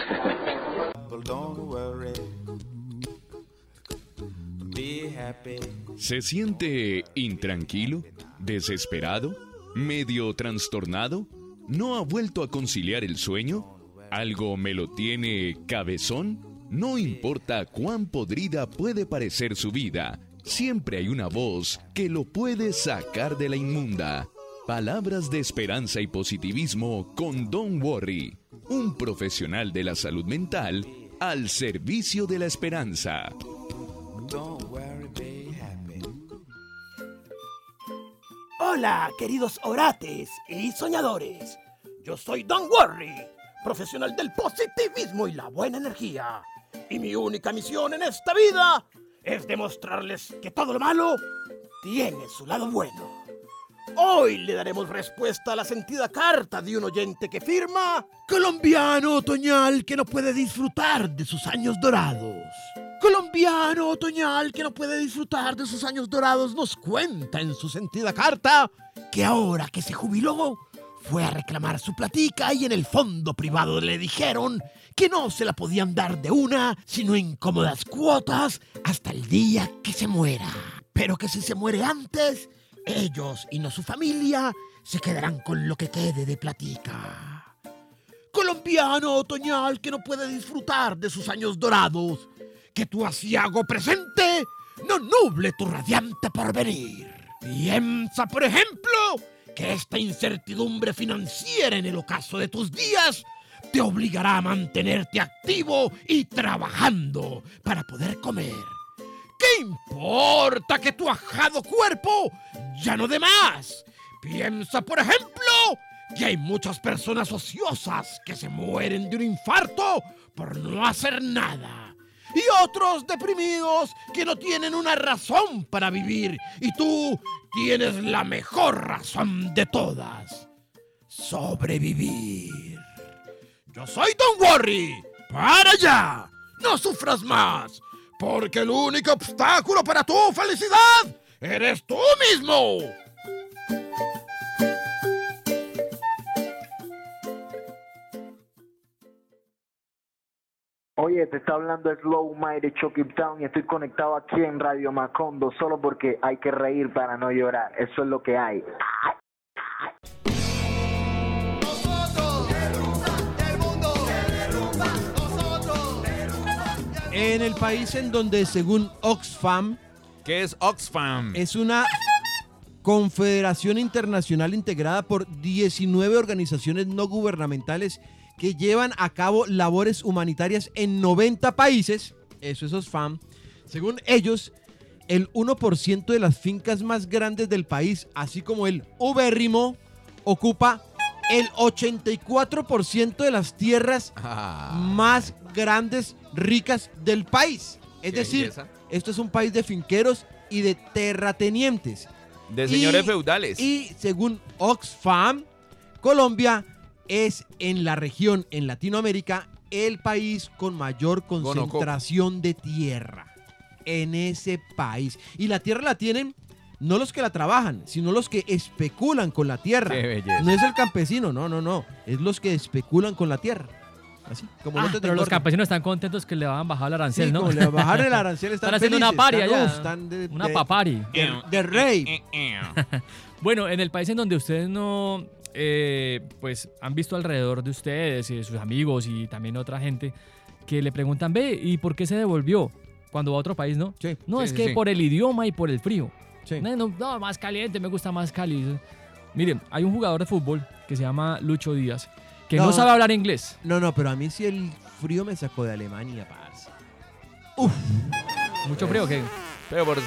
¿Se siente intranquilo? ¿Desesperado? ¿Medio trastornado? ¿No ha vuelto a conciliar el sueño? ¿Algo me lo tiene cabezón? No importa cuán podrida puede parecer su vida, siempre hay una voz que lo puede sacar de la inmunda. Palabras de esperanza y positivismo con Don Worry, un profesional de la salud mental al servicio de la esperanza. Hola, queridos orates y soñadores. Yo soy Don Worry, profesional del positivismo y la buena energía. Y mi única misión en esta vida es demostrarles que todo lo malo tiene su lado bueno. Hoy le daremos respuesta a la sentida carta de un oyente que firma Colombiano otoñal que no puede disfrutar de sus años dorados. Colombiano otoñal que no puede disfrutar de sus años dorados nos cuenta en su sentida carta que ahora que se jubiló fue a reclamar su platica y en el fondo privado le dijeron que no se la podían dar de una, sino en cómodas cuotas hasta el día que se muera. Pero que si se muere antes, ellos y no su familia se quedarán con lo que quede de platica. Colombiano otoñal que no puede disfrutar de sus años dorados, que tu asiago presente no nuble tu radiante porvenir. Piensa, por ejemplo, que esta incertidumbre financiera en el ocaso de tus días te obligará a mantenerte activo y trabajando para poder comer. ¿Qué importa que tu ajado cuerpo ya no dé más? Piensa, por ejemplo, que hay muchas personas ociosas que se mueren de un infarto por no hacer nada. Y otros deprimidos que no tienen una razón para vivir. Y tú tienes la mejor razón de todas. Sobrevivir. Yo soy Don Worry. ¡Para allá! No sufras más. Porque el único obstáculo para tu felicidad eres tú mismo. Oye, te está hablando Slow Mighty Chucky Town y estoy conectado aquí en Radio Macondo solo porque hay que reír para no llorar. Eso es lo que hay. En el país en donde, según Oxfam, ¿Qué es Oxfam? es una confederación internacional integrada por 19 organizaciones no gubernamentales que llevan a cabo labores humanitarias en 90 países, eso es Oxfam, según ellos, el 1% de las fincas más grandes del país, así como el ubérrimo, ocupa el 84% de las tierras Ah. más grandes, ricas del país. Es decir, belleza. esto es un país de finqueros y de terratenientes. De señores Y- feudales. Y según Oxfam, Colombia es en la región, en Latinoamérica, el país con mayor concentración de tierra. En ese país. Y la tierra la tienen no los que la trabajan, sino los que especulan con la tierra. Qué belleza. No es el campesino, no, no, no. Es los que especulan con la tierra. Así, como Ah, pero los campesinos están contentos que le van a bajar el arancel, Sí, ¿no? como le bajaron el arancel, están haciendo una paria están, ya. están de- una de- papari. de- de rey. bueno, en el país en donde ustedes no, eh, pues, han visto alrededor de ustedes y de sus amigos y también otra gente que le preguntan, ve, ¿y por qué se devolvió cuando va a otro país, no? No, sí, es que sí. por el idioma y por el frío. No, no, no, más caliente, me gusta más cálido. Miren, hay un jugador de fútbol que se llama Lucho Díaz, que no, No. sabe hablar inglés. No, no, pero a mí sí el frío me sacó de Alemania, parce. Mucho frío, ¿qué? Pero por-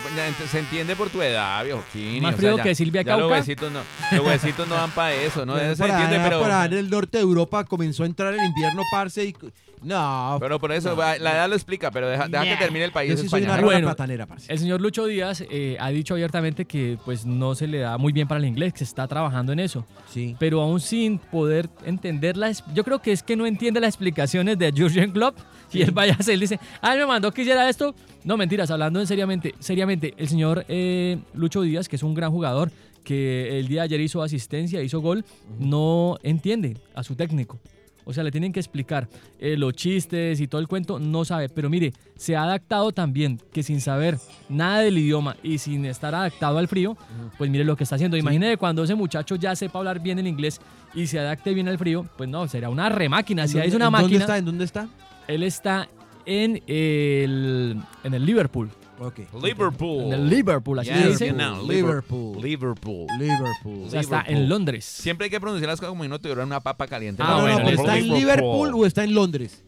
se entiende por tu edad, viejo Kini, Más o frío ya- que Silvia ya Los Cauca. huesitos no, los huesitos no dan para eso, ¿no? Eso se por entiende, allá, pero... por allá en el norte de Europa comenzó a entrar el invierno, parce, y... No. Pero por eso, la edad lo explica, pero deja, deja que termine el país Yo sí soy una Bueno, platanera, parce. el señor Lucho Díaz eh, ha dicho abiertamente que pues no se le da muy bien para el inglés, que se está trabajando en eso. Sí. Pero aún sin poder entender las... Yo creo que es que no entiende las explicaciones de Jurgen Klopp y él vaya a hacer, dice, ah, me mandó que hiciera esto. No, mentiras, hablando en seriamente, seriamente, el señor eh, Lucho Díaz, que es un gran jugador, que el día de ayer hizo asistencia, hizo gol, no entiende a su técnico. O sea, le tienen que explicar eh, los chistes y todo el cuento, no sabe. Pero mire, se ha adaptado también que sin saber nada del idioma y sin estar adaptado al frío, pues mire lo que está haciendo. Imagine cuando ese muchacho ya sepa hablar bien el inglés y se adapte bien al frío, pues no, será una remáquina. Si ¿En es una máquina. dónde está? ¿En dónde está? Él está en el, en el Liverpool. Ok. Liverpool. En el Liverpool, así Yes, se dice. genau, Liverpool. Liverpool. Liverpool. O sea, está en Londres. Siempre hay que pronunciar las cosas como si no tuviera una papa caliente. Ah, no, no, pero. ¿está en Liverpool o está en Londres?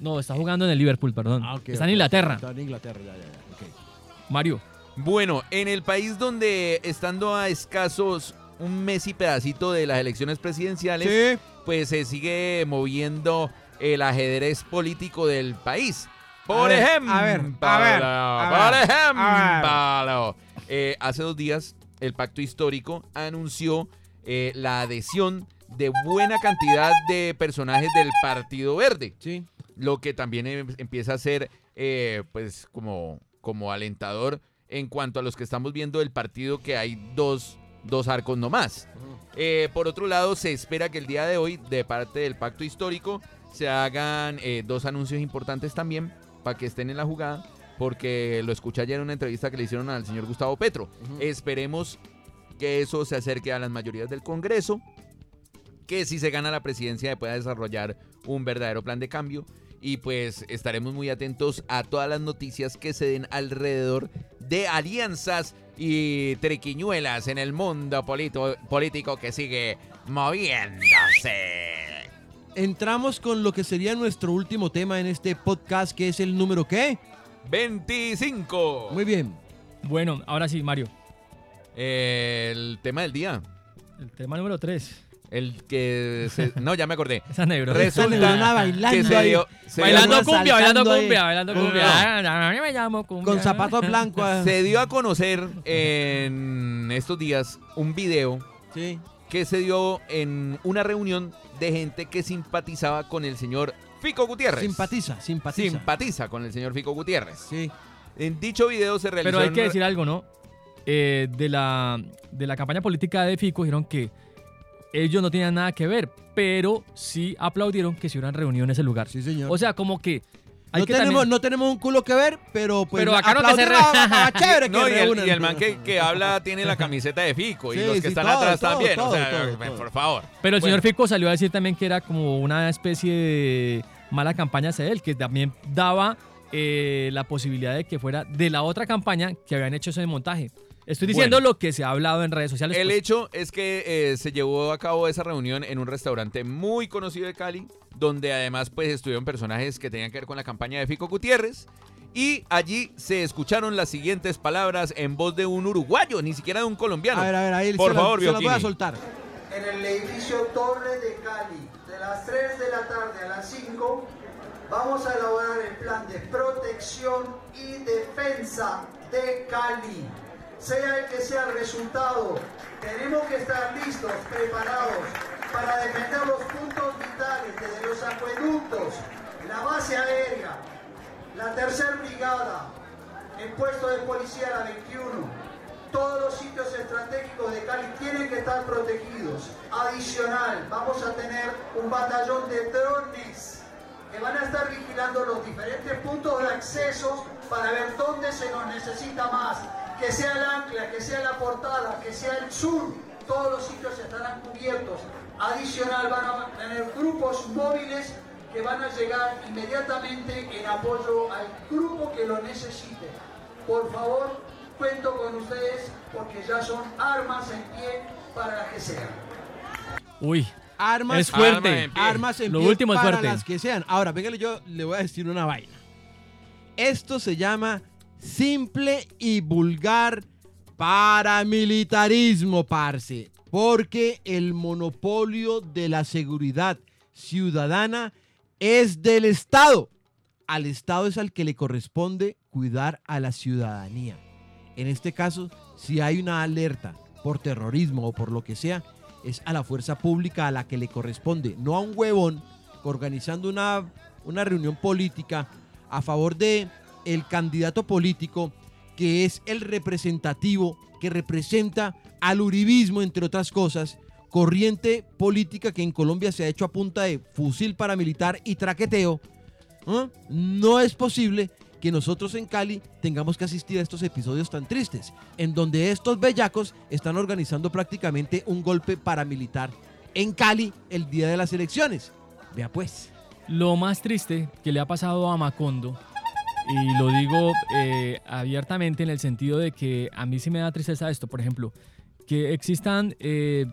No, está jugando en el Liverpool, perdón. Ah, está en. Inglaterra. Está en Inglaterra, ya, ya, ya. ok. Mario. Bueno, en el país donde estando a escasos un mes y pedacito de las elecciones presidenciales, pues se sigue moviendo el ajedrez político del país. Por ejemplo, a ver, a ver, a por ver, ejemplo, eh, hace dos días el Pacto Histórico anunció eh, la adhesión de buena cantidad de personajes del Partido Verde. Sí. Lo que también em- empieza a ser, eh, pues, como, como alentador en cuanto a los que estamos viendo del partido, que hay dos, dos arcos nomás. Eh, por otro lado, se espera que el día de hoy, de parte del pacto histórico, se hagan eh, dos anuncios importantes también para que estén en la jugada, porque lo escuché ayer en una entrevista que le hicieron al señor Gustavo Petro. Esperemos que eso se acerque a las mayorías del Congreso, que si se gana la presidencia pueda desarrollar un verdadero plan de cambio y pues estaremos muy atentos a todas las noticias que se den alrededor de alianzas y trequiñuelas en el mundo político que sigue moviéndose. Entramos con lo que sería nuestro último tema en este podcast, que es el número ¿qué? 25. Muy bien. Bueno, ahora sí, Mario. El tema del día. El tema número 3. El que se- no, ya me acordé. Esa neurona. Resulta bailando que se dio, se Bailando cumbia, bailando cumbia, bailando cumbia. Llamo cumbia. Con zapatos blancos. ah. Se dio a conocer en estos días un video Sí. que se dio en una reunión de gente que simpatizaba con el señor Fico Gutiérrez. Simpatiza, simpatiza. Simpatiza con el señor Fico Gutiérrez. Sí. En dicho video se realizó... Pero hay que decir algo, ¿no? Eh, de, la, de la campaña política de Fico dijeron que ellos no tenían nada que ver, pero sí aplaudieron que se hubieran reunido en ese lugar. Sí, señor. O sea, como que no, que tenemos, también- no tenemos un culo que ver, pero pues Pero acá no que se re- a- chévere No, que y el, reúnan. y el man que, que habla tiene la camiseta de Fico y Sí, los que sí, están todo, atrás todo, también. todo, o sea, todo, por favor. Pero el Bueno, señor Fico salió a decir también que era como una especie de mala campaña hacia él, que también daba eh, la posibilidad de que fuera de la otra campaña que habían hecho ese montaje. Estoy diciendo Bueno. lo que se ha hablado en redes sociales. El pues. hecho es que eh, se llevó a cabo esa reunión en un restaurante muy conocido de Cali, donde además pues estuvieron personajes que tenían que ver con la campaña de Fico Gutiérrez. Y allí se escucharon las siguientes palabras en voz de un uruguayo, ni siquiera de un colombiano. A ver, a ver, ahí Por se favor, se las voy a soltar. en el edificio Torre de Cali, de las 3 de la tarde a las 5, vamos a elaborar el plan de protección y defensa de Cali. Sea el que sea el resultado, tenemos que estar listos, preparados para defender los puntos vitales desde los acueductos, la base aérea, la tercera brigada, el puesto de policía la 21, todos los sitios estratégicos de Cali tienen que estar protegidos. Adicional, vamos a tener un batallón de drones que van a estar vigilando los diferentes puntos de acceso para ver dónde se nos necesita más. Que sea el ancla, que sea la portada, que sea el sur, todos los sitios estarán cubiertos. Adicional, van a tener grupos móviles que van a llegar inmediatamente en apoyo al grupo que lo necesite. Por favor, cuento con ustedes porque ya son armas en pie para las que sean. Uy, Armas, Es fuerte. Arma en pie. armas en Lo pie último es fuerte. las que sean. Ahora, véngale, yo le voy a decir una vaina. Esto se llama simple y vulgar paramilitarismo, parce. Porque el monopolio de la seguridad ciudadana es del Estado. Al Estado es al que le corresponde cuidar a la ciudadanía. En este caso, si hay una alerta por terrorismo o por lo que sea, es a la fuerza pública a la que le corresponde, no a un huevón organizando una, una reunión política a favor de el candidato político que es el representativo que representa al uribismo, entre otras cosas, corriente política que en Colombia se ha hecho a punta de fusil paramilitar y traqueteo. ¿ah? No es posible que nosotros en Cali tengamos que asistir a estos episodios tan tristes, en donde estos bellacos están organizando prácticamente un golpe paramilitar en Cali el día de las elecciones. Vea pues. Lo más triste que le ha pasado a Macondo, y lo digo eh, abiertamente en el sentido de que a mí sí me da tristeza esto, por ejemplo, que existan eh,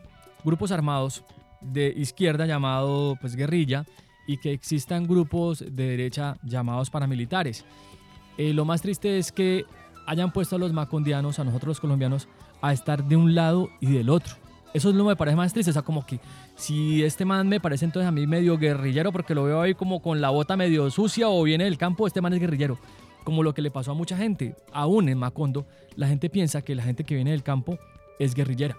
grupos armados de izquierda llamado pues guerrilla y que existan grupos de derecha llamados paramilitares. Eh, lo más triste es que hayan puesto a los macondianos, a nosotros los colombianos, a estar de un lado y del otro. Eso es lo que me parece más triste, o sea, como que si este man me parece entonces a mí medio guerrillero porque lo veo ahí como con la bota medio sucia o viene del campo, este man es guerrillero. Como lo que le pasó a mucha gente, aún en Macondo, la gente piensa que la gente que viene del campo es guerrillera.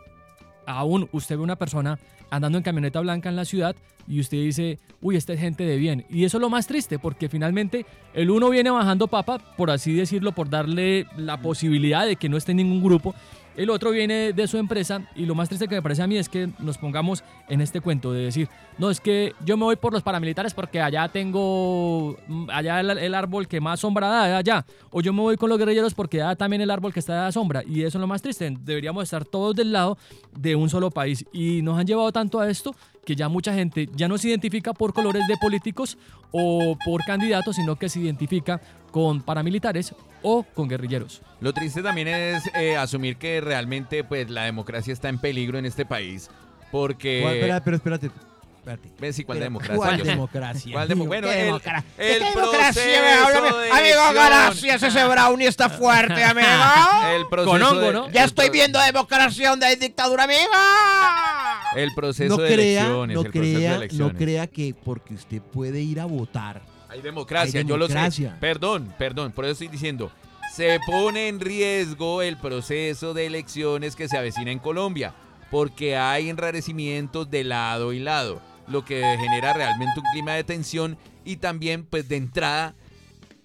Aún usted ve una persona andando en camioneta blanca en la ciudad y usted dice, uy, esta es gente de bien. Y eso es lo más triste, porque finalmente el uno viene bajando papa, por así decirlo, por darle la posibilidad de que no esté en ningún grupo, El otro viene de su empresa y lo más triste que me parece a mí es que nos pongamos en este cuento de decir, no, es que yo me voy por los paramilitares porque allá tengo, mm, allá el, árbol que más sombra da, allá. O yo me voy con los guerrilleros porque allá también el árbol que está da sombra. Y eso es lo más triste. Deberíamos estar todos del lado de un solo país. Y nos han llevado tanto a esto que ya mucha gente ya no se identifica por colores de políticos o por candidatos, sino que se identifica con paramilitares o con guerrilleros. Lo triste también es eh, asumir que realmente pues la democracia está en peligro en este país. Porque... ¿Cuál- espera, pero espérate. Espérate. ¿cuál Pero, democracia? ¿cuál Yo democracia? ¿Cuál demo- bueno, ¿qué el, democracia? el ¿Qué democracia? Amigo, de amigo, elección. gracias. Ese brownie está fuerte, amigo. El proceso Con hongo, de- ¿no? Ya estoy viendo democracia donde hay dictadura, amiga. El proceso No de crea, elecciones. no el proceso de crea, no elecciones. crea que porque usted puede ir a votar. Hay democracia, Hay yo lo sé. democracia. Perdón, perdón, por eso estoy diciendo. Se pone en riesgo el proceso de elecciones que se avecina en Colombia, porque hay enrarecimientos de lado y lado, lo que genera realmente un clima de tensión y también, pues de entrada,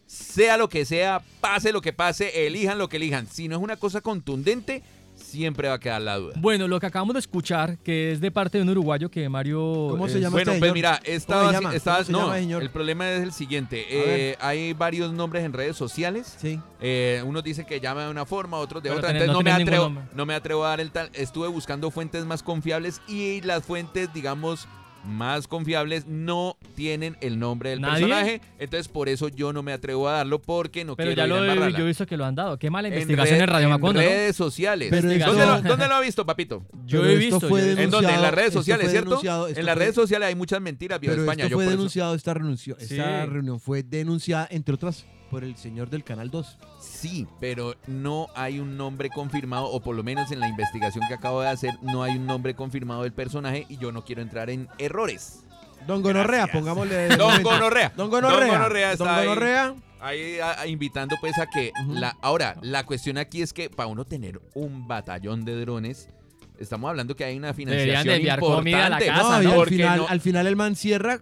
sea lo que sea, pase lo que pase, elijan lo que elijan. Si no es una cosa contundente, siempre va a quedar la duda. Bueno, lo que acabamos de escuchar, que es de parte de un uruguayo que Mario... ¿Cómo se es- llama Bueno, este pues señor? mira, ¿Cómo estaba, se llama? estaba- ¿Cómo se no, llama, señor? el problema es el siguiente. Eh, hay varios nombres en redes sociales. Sí. Eh, unos dicen que llama de una forma, otros de Pero otra. Entonces no no, me atrevo, no me atrevo a dar el tal. Estuve buscando fuentes más confiables y las fuentes, digamos, más confiables no tienen el nombre del ¿Nadie? personaje. Entonces por eso yo no me atrevo a darlo porque no Pero quiero ya ir lo a he, yo he visto que lo han dado. Qué mala En investigación en, red- Radio en Macondo, ¿no? redes sociales. Pero ¿Dónde, lo, dónde lo ha visto, papito? Yo Pero he visto. fue yo- ¿En dónde? En las redes sociales, ¿cierto? En las fue- redes sociales hay muchas mentiras, Vio Pero España. esto Yo fue eso- denunciado, esta, renuncio- Sí. esta reunión fue denunciada, entre otras, por el señor del Canal 2. Sí, pero no hay un nombre confirmado, o por lo menos en la investigación que acabo de hacer, no hay un nombre confirmado del personaje y yo no quiero entrar en errores. Don Gonorrea, pongámosle. de Don. Gonorrea. Don Gonorrea. Don Gonorrea está Don ahí. Gonorrea. Ahí a- a- invitando pues a que la ahora la cuestión aquí es que para uno tener un batallón de drones estamos hablando que hay una financiación de enviar importante comida a la casa, No, y al porque final, no- al final el man cierra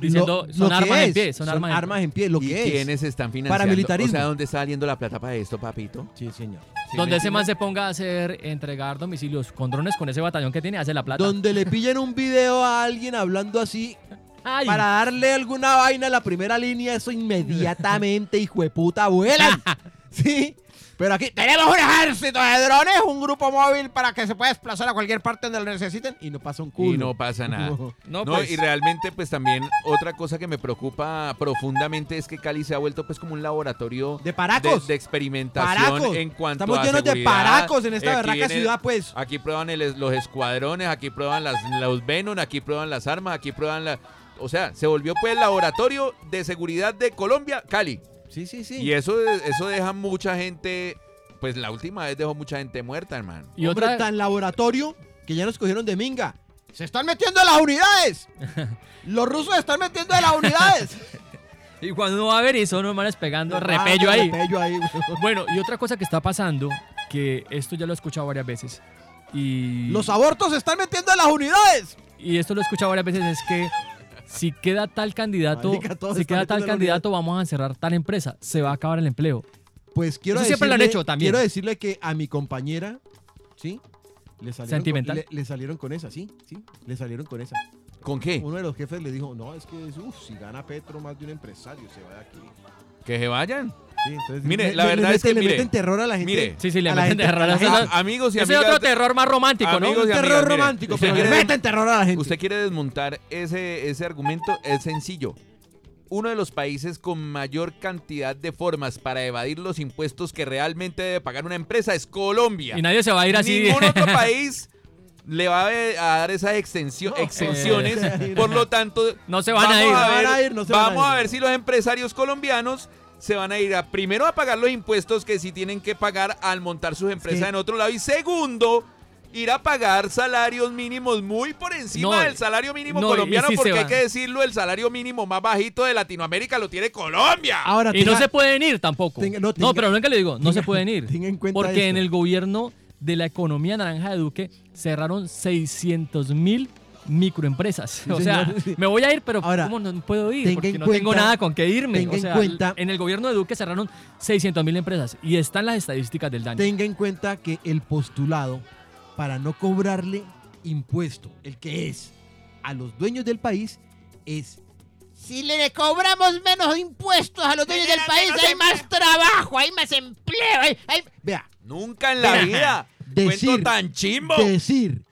Diciendo, lo- son lo armas en pie, son armas en pie. lo ¿Y que es. quiénes están financiando? Paramilitarismo. O sea, ¿dónde está saliendo la plata para esto, papito? Sí, señor. ¿Sí Donde ese man se ponga a hacer, entregar domicilios con drones con ese batallón que tiene, hace la plata. Donde le pillen un video a alguien hablando así Ay, para darle alguna vaina a la primera línea, eso inmediatamente, hijo de puta, vuelan. ¿Sí? Pero aquí tenemos un ejército de drones, un grupo móvil para que se pueda desplazar a cualquier parte donde lo necesiten y no pasa un culo. Y no pasa nada. No. No, No, pues. y realmente pues también otra cosa que me preocupa profundamente es que Cali se ha vuelto pues como un laboratorio De paracos. de, de experimentación Paracos. en cuanto Estamos a llenos de paracos en esta berraca ciudad, pues. Aquí prueban el- los escuadrones, aquí prueban las, los Venom, aquí prueban las armas, aquí prueban la... O sea, se volvió pues el laboratorio de seguridad de Colombia, Cali. Sí, sí, sí. Y eso, eso deja mucha gente, pues la última vez dejó mucha gente muerta, hermano. Y Hombre, otra, tan laboratorio que ya nos cogieron de minga. Se están metiendo en las unidades. Los rusos se están metiendo en las unidades. y cuando uno va a ver y son los manes pegando Ah, repello ahí. repello ahí. Bueno, y otra cosa que está pasando, que esto ya lo he escuchado varias veces, y, Los abortos se están metiendo en las unidades. y esto lo he escuchado varias veces, es que si queda tal candidato, Marica, si queda tal candidato, vamos a cerrar tal empresa, se va a acabar el empleo. Pues quiero Eso siempre lo han decirle- hecho también. Quiero decirle que a mi compañera, ¿sí? Le salieron Sentimental. Con, le, le salieron con esa, sí, sí. Le salieron con esa. ¿Con qué? Uno de los jefes le dijo, no, es que uf, si gana Petro más de un empresario, se va de aquí. Que se vayan. Sí, entonces, Mire, la le- verdad le es que, meten- le mire, meten terror a la gente. mire. Sí, sí, le a la meten gente- terror. a la gente- A- amigos y ese amigas otro terror más romántico, Amigos ¿no? y Un terror amigas, romántico, pero le meten terror a la gente. Usted quiere desmontar ese, ese argumento, es sencillo. Uno de los países con mayor cantidad de formas para evadir los impuestos que realmente debe pagar una empresa es Colombia. Y nadie se va a ir así. Ningún otro país le va a, dar esas extensión- exenciones. Eh. Por lo tanto, No se van a vamos ir. A No se ver, van a ir, no se van a vamos a ver si los empresarios colombianos se van a ir a primero a pagar los impuestos que sí tienen que pagar al montar sus empresas Sí. en otro lado y segundo ir a pagar salarios mínimos muy por encima No, del salario mínimo no, colombiano si porque hay que decirlo el salario mínimo más bajito de Latinoamérica lo tiene Colombia. Ahora, Y no se pueden ir tampoco. Tenga- no, no, tenga- pero nunca le digo, no se pueden ir. tenga en cuenta porque en el gobierno de la economía naranja de Duque cerraron 600 mil microempresas. Sí, o sea, señor, sí. me voy a ir, pero Ahora, ¿cómo no puedo ir? Porque en no tengo nada con qué irme. tenga O en sea, cuenta- en el gobierno de Duque cerraron 600 mil empresas y están las estadísticas del daño. Tenga en cuenta que el postulado para no cobrarle impuesto, el que es a los dueños del país, es Si le cobramos menos impuestos a los dueños del país, hay más trabajo, hay más empleo. Hay, hay- Vea. Nunca en la vida. Decir, Cuento tan chimbo. decir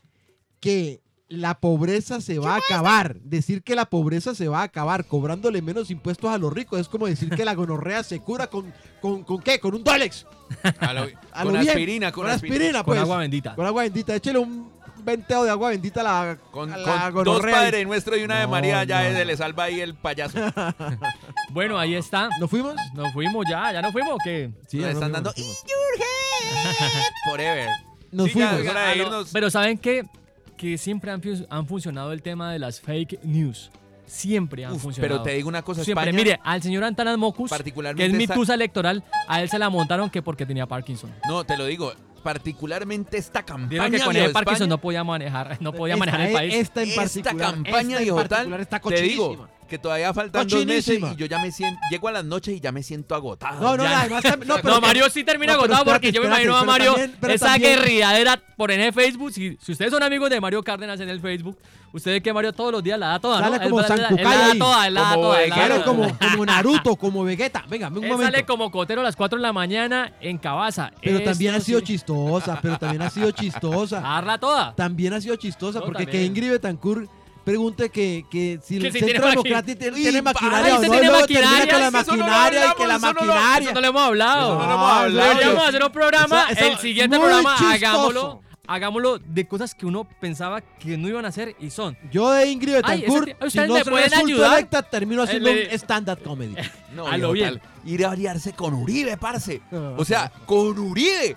que la pobreza se va a acabar, decir que la pobreza se va a acabar cobrándole menos impuestos a los ricos, es como decir que la gonorrea se cura con, con, ¿con qué? Con un Dolex. A lo- A con bien, aspirina, con, con aspirina, Con pues. agua bendita. Con agua bendita, échele un venteo de agua bendita a la, Con, a con la dos gonorrea. Padre Nuestro y una de María, ya no, le salva ahí el payaso. Bueno, ahí está. ¿Nos fuimos? Nos fuimos ya, ¿ya nos fuimos o qué? Sí, Nos están nos dando fuimos. forever. Nos Sí, ya, fuimos. Ah, irnos. Pero ¿saben qué? Que siempre han, fu- han funcionado el tema de las fake news. Siempre han Uf, funcionado. pero te digo una cosa, Siempre. España- Mire, al señor Antanas Mocus, que Particularmente es mi tusa electoral, a él se la montaron que porque tenía Parkinson. No, te lo digo. Particularmente esta campaña que con el Parkinson España, no podía manejar, no podía Esta- manejar el país. Esta en esta particular. campaña esta en particular está te digo. Que todavía faltan dos meses y yo ya me siento, llego a las noches y ya me siento agotado. No, no, Ya. además no, pero No, Mario sí termina no, agotado porque espérate, yo me imagino a Mario también- esa también- guerrilladera por en el Facebook. Si, si ustedes son amigos de Mario Cárdenas en el Facebook, ustedes que Mario todos los días la da toda, Sale ¿no? como él, San él- él la da toda, él la da Como toda. él Claro, como, como Naruto, como Vegeta. Venga, un Él momento. sale como cotero a las 4 de la mañana en Cabaza. Pero también ha sido sí- chistosa, pero también ha sido chistosa. Darla toda. También ha sido chistosa, No, porque también. que Ingrid Betancourt pregunte que, que si Que el si Centro Democrático tiene, tiene ay, maquinaria o ¿usted no, y tiene luego maquinaria? con la Eso no maquinaria y que la maquinaria. Eso no lo hemos hablado. Eso no lo hemos Ah, hablado. Deberíamos hacer un programa. Eso- eso- el siguiente programa, chistoso. hagámoslo. Hagámoslo de cosas que uno pensaba que no iban a hacer y son. Yo de Ingrid Ay, Betancourt, ese- si ¿ustedes no pueden ayudar? electa, termino haciendo El- un stand-up comedy. No, A lo bien. tal, Ir a aliarse con Uribe, parce. O sea, con Uribe.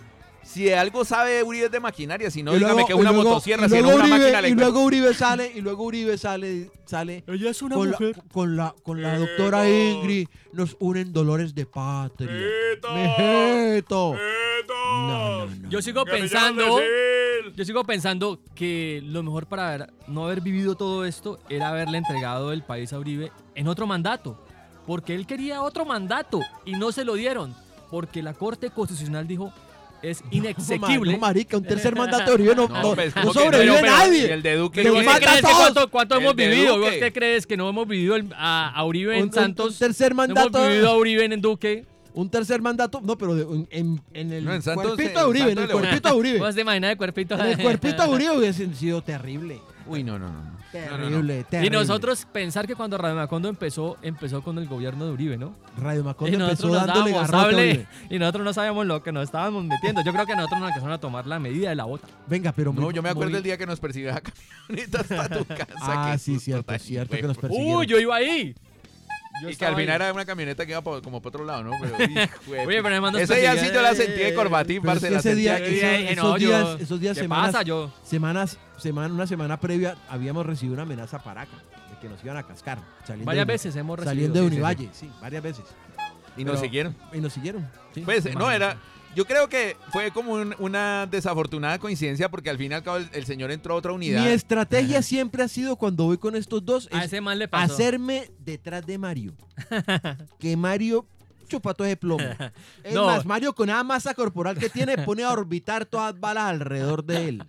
Si de algo sabe Uribe es de maquinaria, si no, Y dígame luego- que una luego- motosierra, si no luego una Uribe- máquina le Y luego Uribe sale, y luego Uribe sale, sale Ella es una con, la, con la con la doctora Ingrid, nos unen dolores de patria. Mijito. No, no, no. Yo sigo pensando. Yo sigo pensando que lo mejor para no haber vivido todo esto era haberle entregado el país a Uribe en otro mandato. Porque él quería otro mandato y no se lo dieron. Porque la Corte Constitucional dijo es inexequible. No, marica, un tercer mandato de Uribe no, No, no, pues, no ¿cómo que sobrevive no? Pero- nadie. el de Duque, ¿qué? ¿Vos mata qué a crees que cuánto, hemos vivido? Duque. ¿Vos qué crees que no hemos vivido el- a, a Uribe en un- Santos? un tercer No mandato. hemos vivido a Uribe en Duque. Un tercer mandato, no, pero de- en, en- en el No, en Santos, cuerpito de Uribe, en el cuerpito de Uribe. ¿Vos te imaginas el cuerpito? En el cuerpito de Uribe hubiese sido terrible. Uy, no, no, no. Terrible, Y terrible. nosotros pensar que cuando Radio Macondo empezó, empezó con el gobierno de Uribe, ¿no? Radio Y Macondo empezó dándole garrote y nosotros no sabíamos lo que nos estábamos metiendo. Yo creo que nosotros nos empezaron a tomar la medida de la bota. Venga, pero No, muy- yo me acuerdo muy- el día que nos persiguió esa camioneta hasta tu casa. Ah, sí, cierto, cierto que nos persiguieron. Uy, yo iba ahí. Yo Y que al final ahí. era una camioneta que iba como para otro lado, ¿no? Pero, hijo Oye, pero nos Ese día sí yo la sentí de corbatín, Pero es parce. que ese día, esos, eh, esos no, yo- días, esos días, ¿qué semanas, pasa, yo? semanas, semana, una semana previa, habíamos recibido una amenaza para acá, de que nos iban a cascar. saliendo Varias de- veces hemos recibido, Saliendo de sí, sí, sí. Univalle, sí, varias veces. Y nos siguieron. Y nos siguieron. sí, Pues no, era. Yo creo que fue como un- una desafortunada coincidencia porque al fin y al cabo el, el señor entró a otra unidad. Mi estrategia siempre ha sido cuando voy con estos dos A es ese man le pasó. hacerme detrás de Mario. que Mario chupa todo ese plomo. Es No. más, Mario con esa masa corporal que tiene pone a orbitar todas las balas alrededor de él.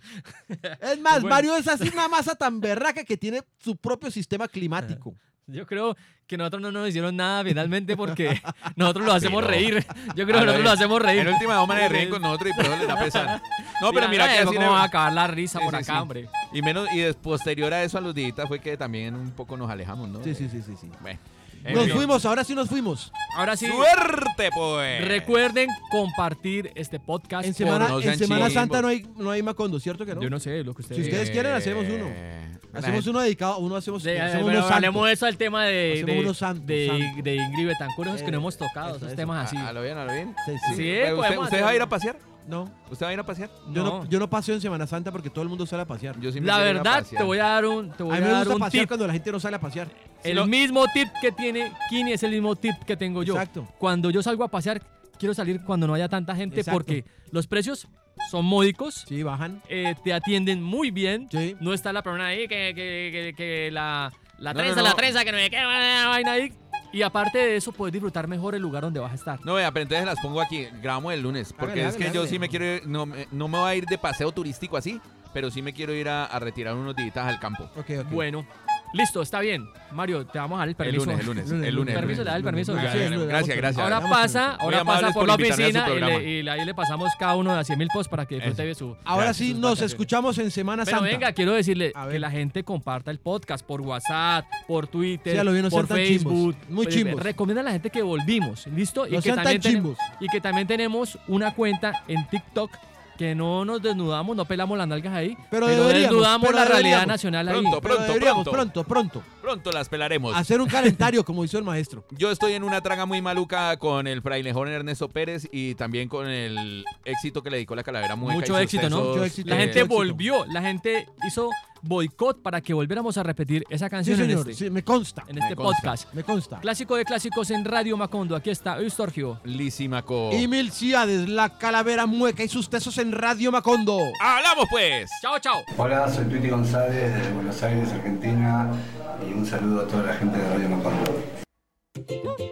Es más, Bueno. Mario es así una masa tan berraca que tiene su propio sistema climático. Yo creo que nosotros no nos hicieron nada finalmente porque nosotros lo hacemos Pero- reír. Yo creo que nosotros ver, lo hacemos reír. En última vamos a reír con nosotros y por eso les da pesar. No, pero mira que así le- va a acabar la risa Sí, por acá, sí. hombre. Y menos y posterior a eso a los días fue que también un poco nos alejamos, ¿no? Sí, sí, sí, sí. sí. Bueno. Nos fin. fuimos, ahora sí nos fuimos. Ahora sí, Suerte, pues. recuerden compartir este podcast. En Semana, no en Semana. Santa no hay, no hay Macondo, ¿cierto que no? Yo no sé lo que ustedes Si ustedes quieren, hacemos uno. Eh, Hacemos uno dedicado, uno hacemos, De- hacemos unos hablemos de eso al tema de, Hacemos de, unos santos, de, santos. de Ingrid Betancourt, esos que Eh, no hemos tocado, eso, esos eso. temas a, así. a lo bien, a lo bien. Sí, sí. Sí, Pero podemos ¿Usted, usted va a ir a pasear? No, ¿Usted va a ir a pasear? yo no. No. yo no paseo en Semana Santa porque todo el mundo sale a pasear. Yo sí me La quiero ir a verdad, pasear. te voy a dar un, te a voy mí a me dar gusta un pasear tip. cuando la gente no sale a pasear. El mismo tip que tiene Kini es el mismo tip que tengo yo. Exacto. Cuando yo salgo a pasear, quiero salir cuando no haya tanta gente Exacto. porque los precios son módicos. Sí, bajan. eh, te atienden muy bien. Sí. No está la persona ahí que, que, que, que la, la No, trenza, no, no. la trenza, que no me queda una vaina ahí. Y aparte de eso, puedes disfrutar mejor el lugar donde vas a estar. No, vea, pero entonces las pongo aquí. Grabamos el lunes. Porque Hágale, es que hágale, yo hágale. sí me quiero ir. No, me- no me voy a ir de paseo turístico así. Pero sí me quiero ir a, a retirar unos días al campo. Ok, ok. Bueno, listo, está bien. Mario, te vamos a dar el El permiso. lunes, el lunes, el lunes. el Permiso, lunes. le da el permiso. Gracias, gracias. Ahora pasa, permiso. Ahora pasa por por la oficina y, le, y ahí le pasamos cada uno de a 100 mil posts para que disfrute de su. Ahora Gracias, sí, nos escuchamos en Semana Pero Santa. venga, quiero decirle que la gente comparta el podcast por WhatsApp, por Twitter, Sí, a lo bien no por Facebook. chimbos. Muy chimbos. Recomienda a la gente que volvimos, ¿listo? No sean tan también tenem- chimbos. y que también tenemos una cuenta en TikTok que no nos desnudamos, no pelamos las nalgas ahí, Pero deberíamos, desnudamos pero la realidad deberíamos. nacional ahí. Pronto, Pero pronto, pronto. pronto, pronto. Pronto las pelaremos. Hacer un calendario, como hizo el maestro. Yo estoy en una traga muy maluca con el frailejón Ernesto Pérez y también con el éxito que le dedicó la calavera mueca. Mucho éxito, ¿no? Mucho éxito. La gente éxito. volvió, la gente hizo boicot para que volviéramos a repetir esa Sí, canción en señor. este, Sí, me consta. en este Me consta. podcast. Me consta. Clásico de clásicos en Radio Macondo. Aquí está Eustorgio. Lisímaco. Y Milciades, la calavera mueca y sus tesos en Radio Macondo. ¡Hablamos pues! Chao, chao. Hola, soy Tuiti González de Buenos Aires, Argentina, y un saludo a toda la gente de Radio Macondo.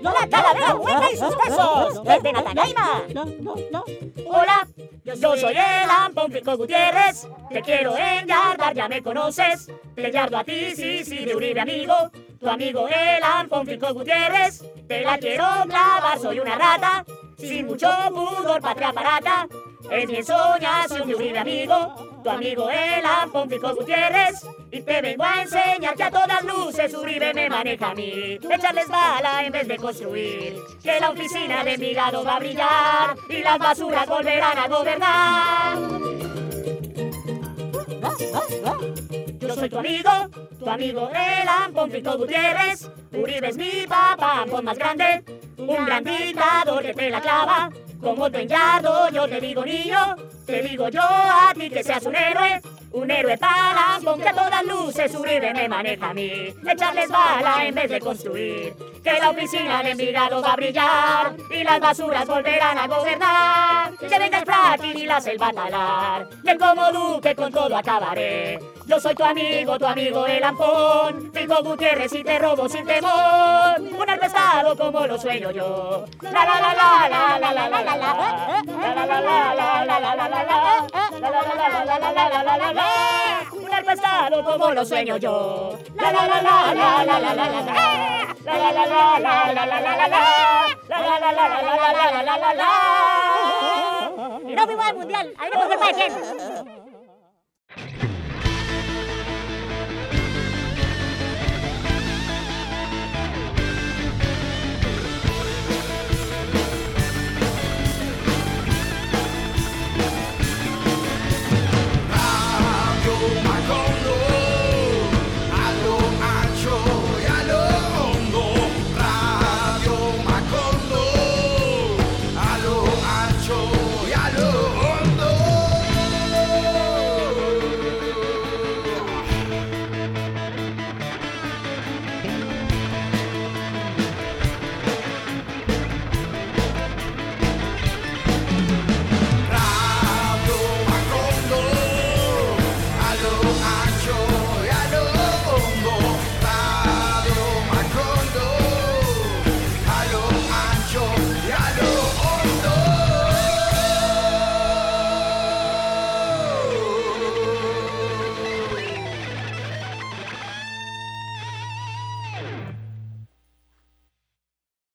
La calavera mueca y sus besos desde Natanaima. No, no, no. Hola, yo soy el Ampón Pico Gutiérrez. Te quiero enyardar, ya me conoces. Te yardo a ti, sí, sí, de Uribe amigo. Tu amigo el Ampón Pico Gutiérrez. Te la quiero clavar, soy una rata. Sin mucho pudor, patria barata. Es mi ensoñación de Uribe amigo. Tu amigo el Ampón Pico Gutiérrez. Y te vengo a enseñar que a todas luces Uribe me maneja a mí. Echarles bala en vez de construir. Que la oficina de Envigado va a brillar. Y las basuras volverán a gobernar. Yo soy tu amigo, tu amigo el Ampón Pico Gutiérrez. Uribe es mi papá, Ampón más grande. Un gran que te la clava. Como tu enllado, yo te digo niño. Te digo yo a ti que seas un héroe. Un héroe para Ampón que todas luces Uribe me maneja a mí. Echarles bala en vez de construir. Que la oficina de Envigado va a brillar. Y las basuras volverán a gobernar. Que venga el Platin y la selva a talar. Que como duque con todo acabaré. Yo soy tu amigo, tu amigo el Ampón. Pico Gutiérrez y te robo sin temor. Un arpestado como lo sueño yo. La la la la la la la la la la. La la la la la la la la la la. La la la la la la la la como lo sueño yo. La la la la la la la la la la. La la la la la la la la la la. La la la la la la la la la la la. No fuimos al mundial. Ahí no fue